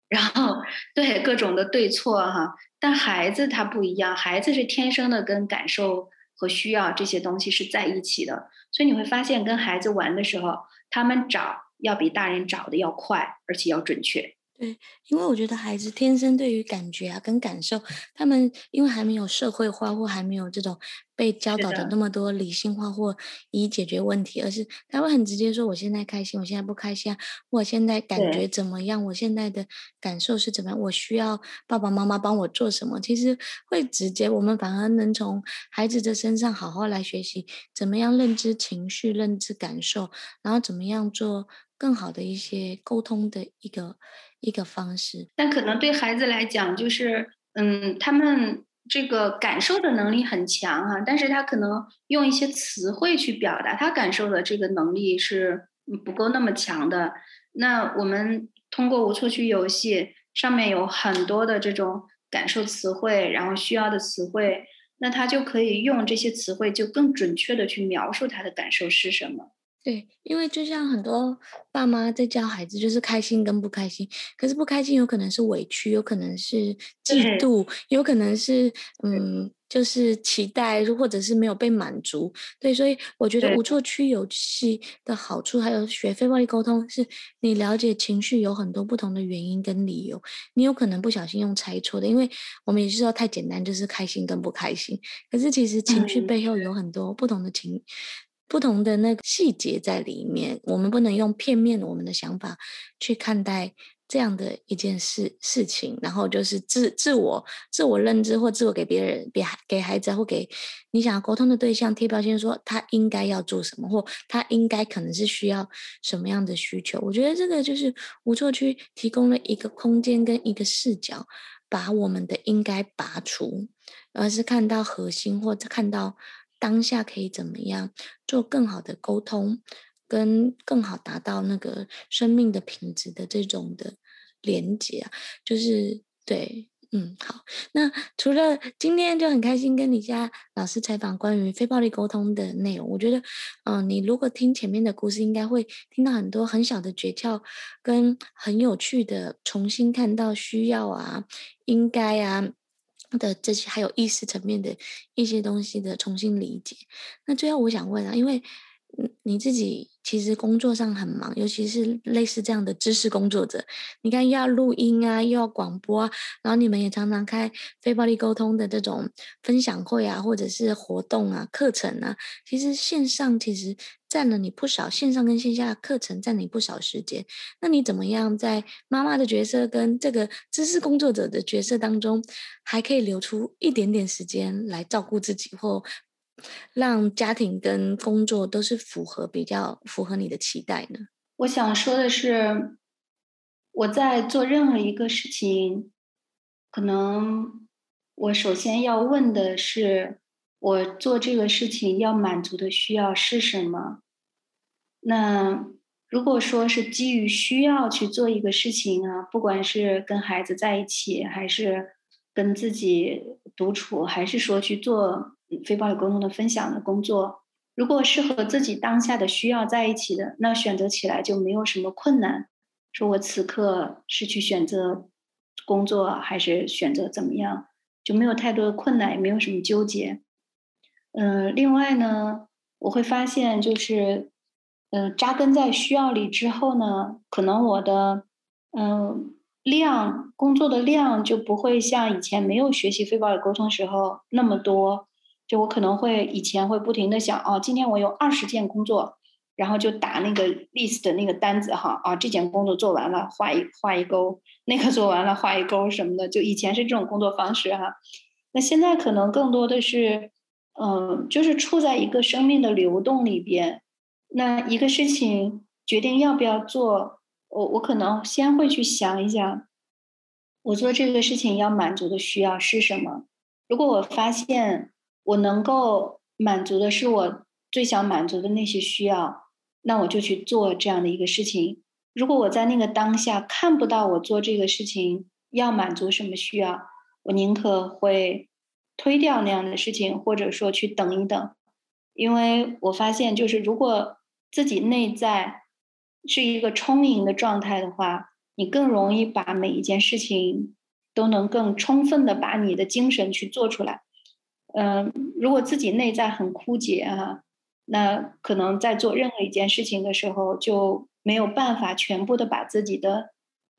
然后，对各种的对错哈，但孩子他不一样，孩子是天生的跟感受和需要这些东西是在一起的，所以你会发现跟孩子玩的时候，他们找要比大人找的要快，而且要准确。对，因为我觉得孩子天生对于感觉啊跟感受，他们因为还没有社会化或还没有这种被教导的那么多理性化或以解决问题，而是他会很直接说：“我现在开心，我现在不开心啊，我现在感觉怎么样？我现在的感受是怎么样？我需要爸爸妈妈帮我做什么？”其实会直接，我们反而能从孩子的身上好好来学习怎么样认知情绪、认知感受，然后怎么样做更好的一些沟通的一个。一个方式，但可能对孩子来讲，就是嗯，他们这个感受的能力很强哈，但是他可能用一些词汇去表达他感受的这个能力是不够那么强的。那我们通过无错区游戏，上面有很多的这种感受词汇，然后需要的词汇，那他就可以用这些词汇，就更准确的去描述他的感受是什么。对，因为就像很多爸妈在教孩子，就是开心跟不开心。可是不开心有可能是委屈，有可能是嫉妒，有可能是嗯，就是期待，或者是没有被满足。对，所以我觉得无错区游戏的好处，对还有学非暴力沟通，是你了解情绪有很多不同的原因跟理由。你有可能不小心用猜错的，因为我们也是说太简单，就是开心跟不开心。可是其实情绪背后有很多不同的情。嗯不同的那个细节在里面，我们不能用片面我们的想法去看待这样的一件事事情，然后就是自自我自我认知或自我给别人、别给孩子或给你想要沟通的对象贴标签，说他应该要做什么，或他应该可能是需要什么样的需求。我觉得这个就是无错区提供了一个空间跟一个视角，把我们的应该拔除，而是看到核心或者看到。当下可以怎么样做更好的沟通，跟更好达到那个生命的品质的这种的连接啊，就是对，嗯，好。那除了今天就很开心跟李佳老师采访关于非暴力沟通的内容，我觉得，嗯、你如果听前面的故事，应该会听到很多很小的诀窍，跟很有趣的重新看到需要啊，应该啊。的这些还有意识层面的一些东西的重新理解。那最后我想问啊，因为你自己其实工作上很忙，尤其是类似这样的知识工作者，你看又要录音啊，又要广播啊，然后你们也常常开非暴力沟通的这种分享会啊，或者是活动啊、课程啊，其实线上其实。占了你不少线上跟线下课程，占你不少时间。那你怎么样在妈妈的角色跟这个知识工作者的角色当中，还可以留出一点点时间来照顾自己，或让家庭跟工作都是符合比较符合你的期待呢？我想说的是，我在做任何一个事情，可能我首先要问的是，我做这个事情要满足的需要是什么？那如果说是基于需要去做一个事情啊，不管是跟孩子在一起，还是跟自己独处，还是说去做非暴力沟通的分享的工作，如果是和自己当下的需要在一起的，那选择起来就没有什么困难。说我此刻是去选择工作，还是选择怎么样，就没有太多的困难，也没有什么纠结。嗯、另外呢，我会发现就是。嗯、扎根在需要里之后呢，可能我的嗯、量工作的量就不会像以前没有学习非暴力沟通时候那么多。就我可能会以前会不停的想，哦，今天我有二十件工作，然后就打那个 list 的那个单子哈，啊，这件工作做完了画一画一勾，那个做完了画一勾什么的。就以前是这种工作方式哈，那现在可能更多的是，嗯、就是处在一个生命的流动里边。那一个事情决定要不要做，我我可能先会去想一想，我做这个事情要满足的需要是什么。如果我发现我能够满足的是我最想满足的那些需要，那我就去做这样的一个事情。如果我在那个当下看不到我做这个事情要满足什么需要，我宁可会推掉那样的事情，或者说去等一等，因为我发现就是如果。自己内在是一个充盈的状态的话，你更容易把每一件事情都能更充分的把你的精神去做出来。嗯、如果自己内在很枯竭啊，那可能在做任何一件事情的时候就没有办法全部的把自己的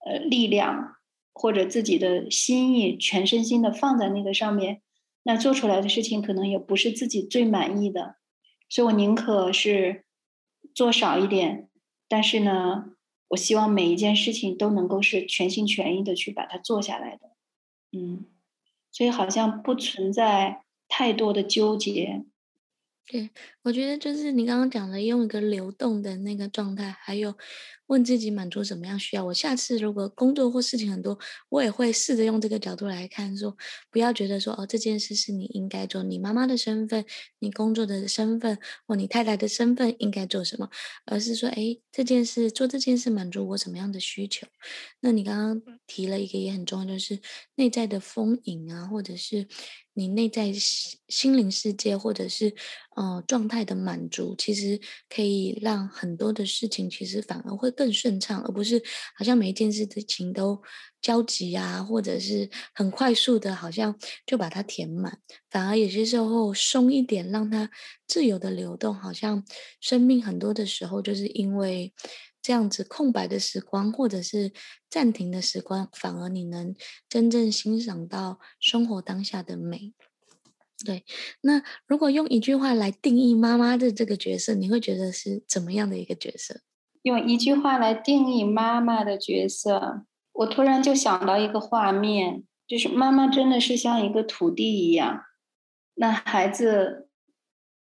呃力量或者自己的心意全身心的放在那个上面，那做出来的事情可能也不是自己最满意的。所以我宁可是。做少一点，但是呢，我希望每一件事情都能够是全心全意的去把它做下来的，嗯，所以好像不存在太多的纠结。对，我觉得就是你刚刚讲的，用一个流动的那个状态，还有。问自己满足什么样需要？我下次如果工作或事情很多，我也会试着用这个角度来看，说不要觉得说哦，这件事是你应该做，你妈妈的身份，你工作的身份，或你太太的身份应该做什么，而是说，哎，这件事做这件事满足我什么样的需求？那你刚刚提了一个也很重要，就是内在的丰盈啊，或者是你内在心心灵世界，或者是呃状态的满足，其实可以让很多的事情其实反而会。更顺畅，而不是好像每一件事情都焦急啊，或者是很快速的，好像就把它填满。反而有些时候松一点，让它自由的流动。好像生命很多的时候，就是因为这样子空白的时光，或者是暂停的时光，反而你能真正欣赏到生活当下的美。对，那如果用一句话来定义妈妈的这个角色，你会觉得是怎么样的一个角色？用一句话来定义妈妈的角色，我突然就想到一个画面，就是妈妈真的是像一个土地一样，那孩子，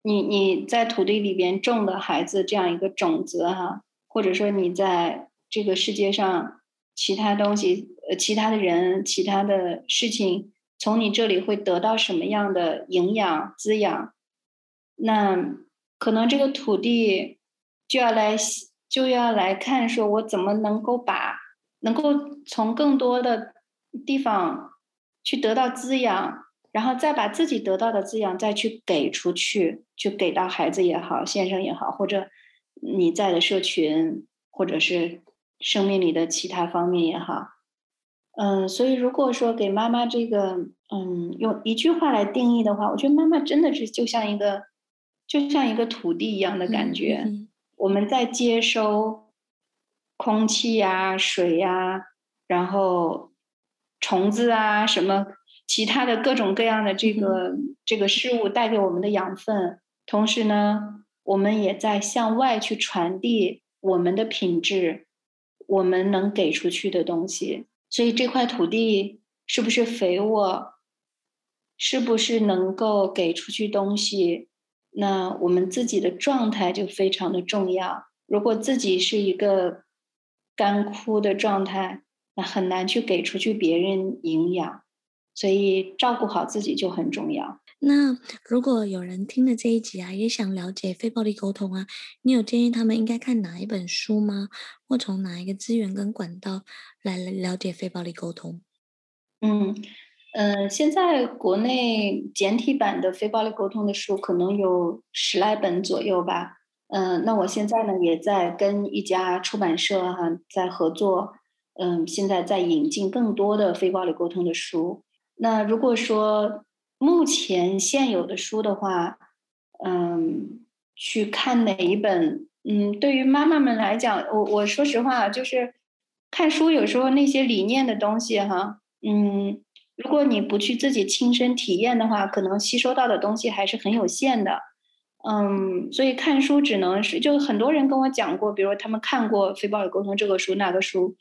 你你在土地里边种的孩子这样一个种子哈，或者说你在这个世界上其他东西，呃，其他的人，其他的事情，从你这里会得到什么样的营养滋养，那可能这个土地就要来。就要来看，说我怎么能够把能够从更多的地方去得到滋养，然后再把自己得到的滋养再去给出去，去给到孩子也好，先生也好，或者你在的社群，或者是生命里的其他方面也好。嗯，所以如果说给妈妈这个，嗯，用一句话来定义的话，我觉得妈妈真的是就像一个，就像一个土地一样的感觉。嗯嗯我们在接收空气呀、水呀，然后虫子啊，什么其他的各种各样的这个这个事物带给我们的养分，同时呢，我们也在向外去传递我们的品质，我们能给出去的东西。所以这块土地是不是肥沃，是不是能够给出去东西？那我们自己的状态就非常的重要。如果自己是一个干枯的状态，那很难去给出去别人营养。所以照顾好自己就很重要。那如果有人听了这一集啊，也想了解非暴力沟通啊，你有建议他们应该看哪一本书吗？或从哪一个资源跟管道来了解非暴力沟通？嗯，呃，现在国内简体版的非暴力沟通的书可能有十来本左右吧。嗯、那我现在呢也在跟一家出版社哈、在合作，嗯、现在在引进更多的非暴力沟通的书。那如果说目前现有的书的话，嗯，去看哪一本？嗯，对于妈妈们来讲，我我说实话，就是看书有时候那些理念的东西哈，嗯，如果你不去自己亲身体验的话，可能吸收到的东西还是很有限的。嗯，所以看书只能是，就很多人跟我讲过，比如他们看过《非暴力沟通》这个书那个书，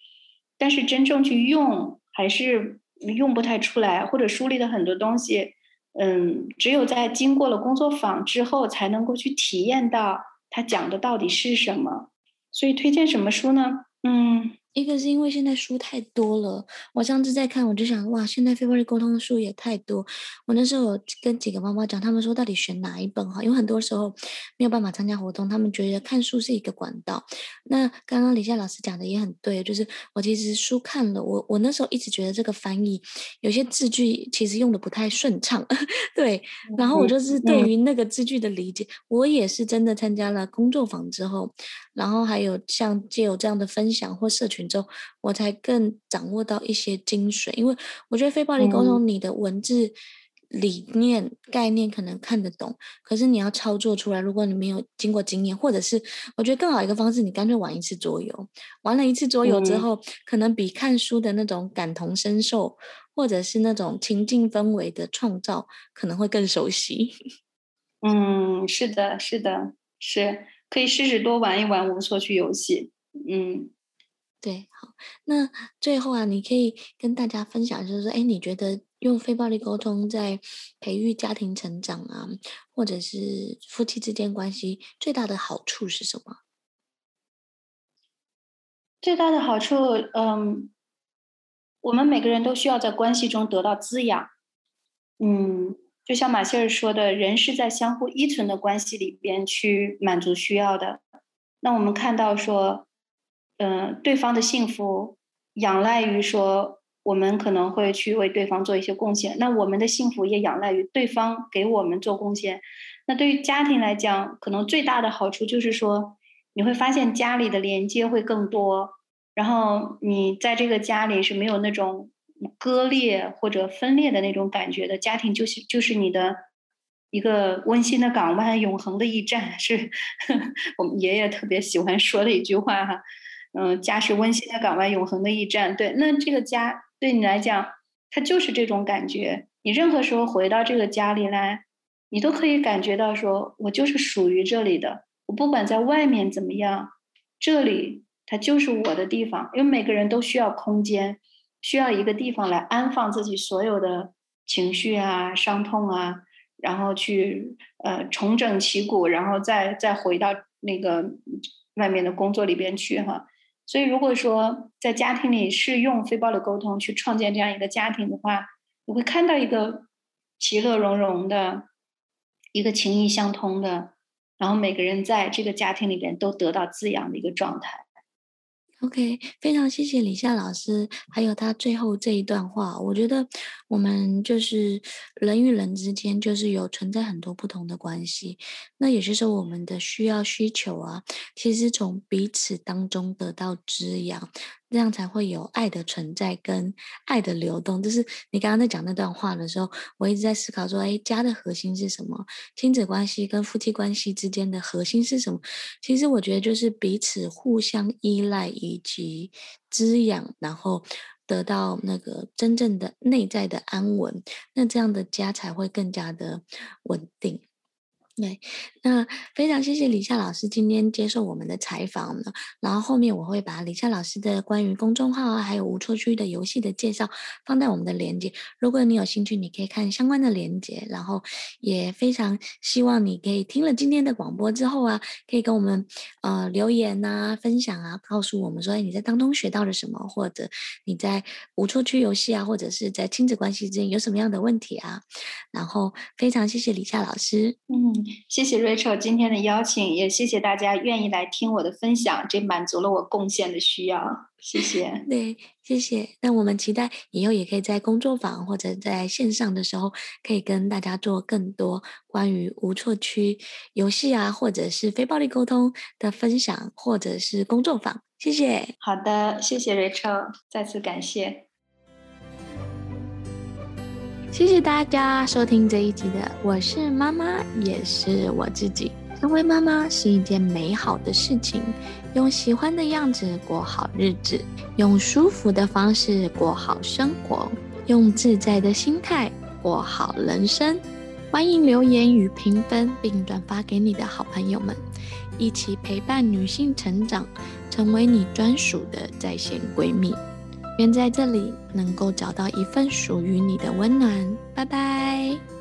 但是真正去用还是用不太出来，或者书里的很多东西。嗯，只有在经过了工作坊之后，才能够去体验到他讲的到底是什么。所以推荐什么书呢？嗯。一个是因为现在书太多了，我上次在看，我就想，哇，现在非暴力沟通的书也太多。我那时候跟几个妈妈讲，他们说到底选哪一本哈？因为很多时候没有办法参加活动，他们觉得看书是一个管道。那刚刚李夏老师讲的也很对，就是我其实书看了，我我那时候一直觉得这个翻译有些字句其实用的不太顺畅，对。然后我就是对于那个字句的理解，我也是真的参加了工作坊之后，然后还有像借由这样的分享或社群。之后，我才更掌握到一些精髓。因为我觉得非暴力沟通，你的文字、理念、概念可能看得懂，可是你要操作出来，如果你没有经过经验，或者是我觉得更好一个方式，你干脆玩一次桌游。玩了一次桌游之后，可能比看书的那种感同身受，或者是那种情境氛围的创造，可能会更熟悉。嗯，是的，是的，是可以试试多玩一玩无错趣游戏。嗯。对，好，那最后啊，你可以跟大家分享，就是说，哎，你觉得用非暴力沟通在培育家庭成长啊，或者是夫妻之间关系最大的好处是什么？最大的好处，嗯，我们每个人都需要在关系中得到滋养。嗯，就像马歇尔说的，人是在相互依存的关系里边去满足需要的。那我们看到说。嗯、呃，对方的幸福仰赖于说，我们可能会去为对方做一些贡献。那我们的幸福也仰赖于对方给我们做贡献。那对于家庭来讲，可能最大的好处就是说，你会发现家里的连接会更多，然后你在这个家里是没有那种割裂或者分裂的那种感觉的。家庭就是就是你的一个温馨的港湾，永恒的驿站，是 我们爷爷特别喜欢说的一句话哈。嗯，家是温馨的港湾，永恒的驿站。对，那这个家对你来讲，它就是这种感觉。你任何时候回到这个家里来，你都可以感觉到说，我就是属于这里的。我不管在外面怎么样，这里它就是我的地方。因为每个人都需要空间，需要一个地方来安放自己所有的情绪啊、伤痛啊，然后去呃重整旗鼓，然后再再回到那个外面的工作里边去哈。所以，如果说在家庭里是用非暴力沟通去创建这样一个家庭的话，你会看到一个其乐融融的，一个情意相通的，然后每个人在这个家庭里边都得到滋养的一个状态。OK，非常谢谢李夏老师，还有他最后这一段话。我觉得我们就是人与人之间，就是有存在很多不同的关系。那有些时候，我们的需要需求啊，其实从彼此当中得到滋养。这样才会有爱的存在跟爱的流动。就是你刚刚在讲那段话的时候，我一直在思考说：哎，家的核心是什么？亲子关系跟夫妻关系之间的核心是什么？其实我觉得就是彼此互相依赖以及滋养，然后得到那个真正的内在的安稳。那这样的家才会更加的稳定。对，那非常谢谢李夏老师今天接受我们的采访呢。然后后面我会把李夏老师的关于公众号啊，还有无错区的游戏的介绍放在我们的链接。如果你有兴趣，你可以看相关的链接。然后也非常希望你可以听了今天的广播之后啊，可以跟我们呃留言啊、分享啊，告诉我们说你在当中学到了什么，或者你在无错区游戏啊，或者是在亲子关系之间有什么样的问题啊。然后非常谢谢李夏老师，嗯。谢谢 Rachel 今天的邀请，也谢谢大家愿意来听我的分享，这满足了我贡献的需要。谢谢。对，谢谢。那我们期待以后也可以在工作坊或者在线上的时候，可以跟大家做更多关于无错区游戏啊，或者是非暴力沟通的分享，或者是工作坊。谢谢。好的，谢谢 Rachel，再次感谢。谢谢大家收听这一集的，我是妈妈，也是我自己。成为妈妈是一件美好的事情，用喜欢的样子过好日子，用舒服的方式过好生活，用自在的心态过好人生。欢迎留言与评分，并转发给你的好朋友们，一起陪伴女性成长，成为你专属的在线闺蜜。愿在这里能够找到一份属于你的温暖。拜拜。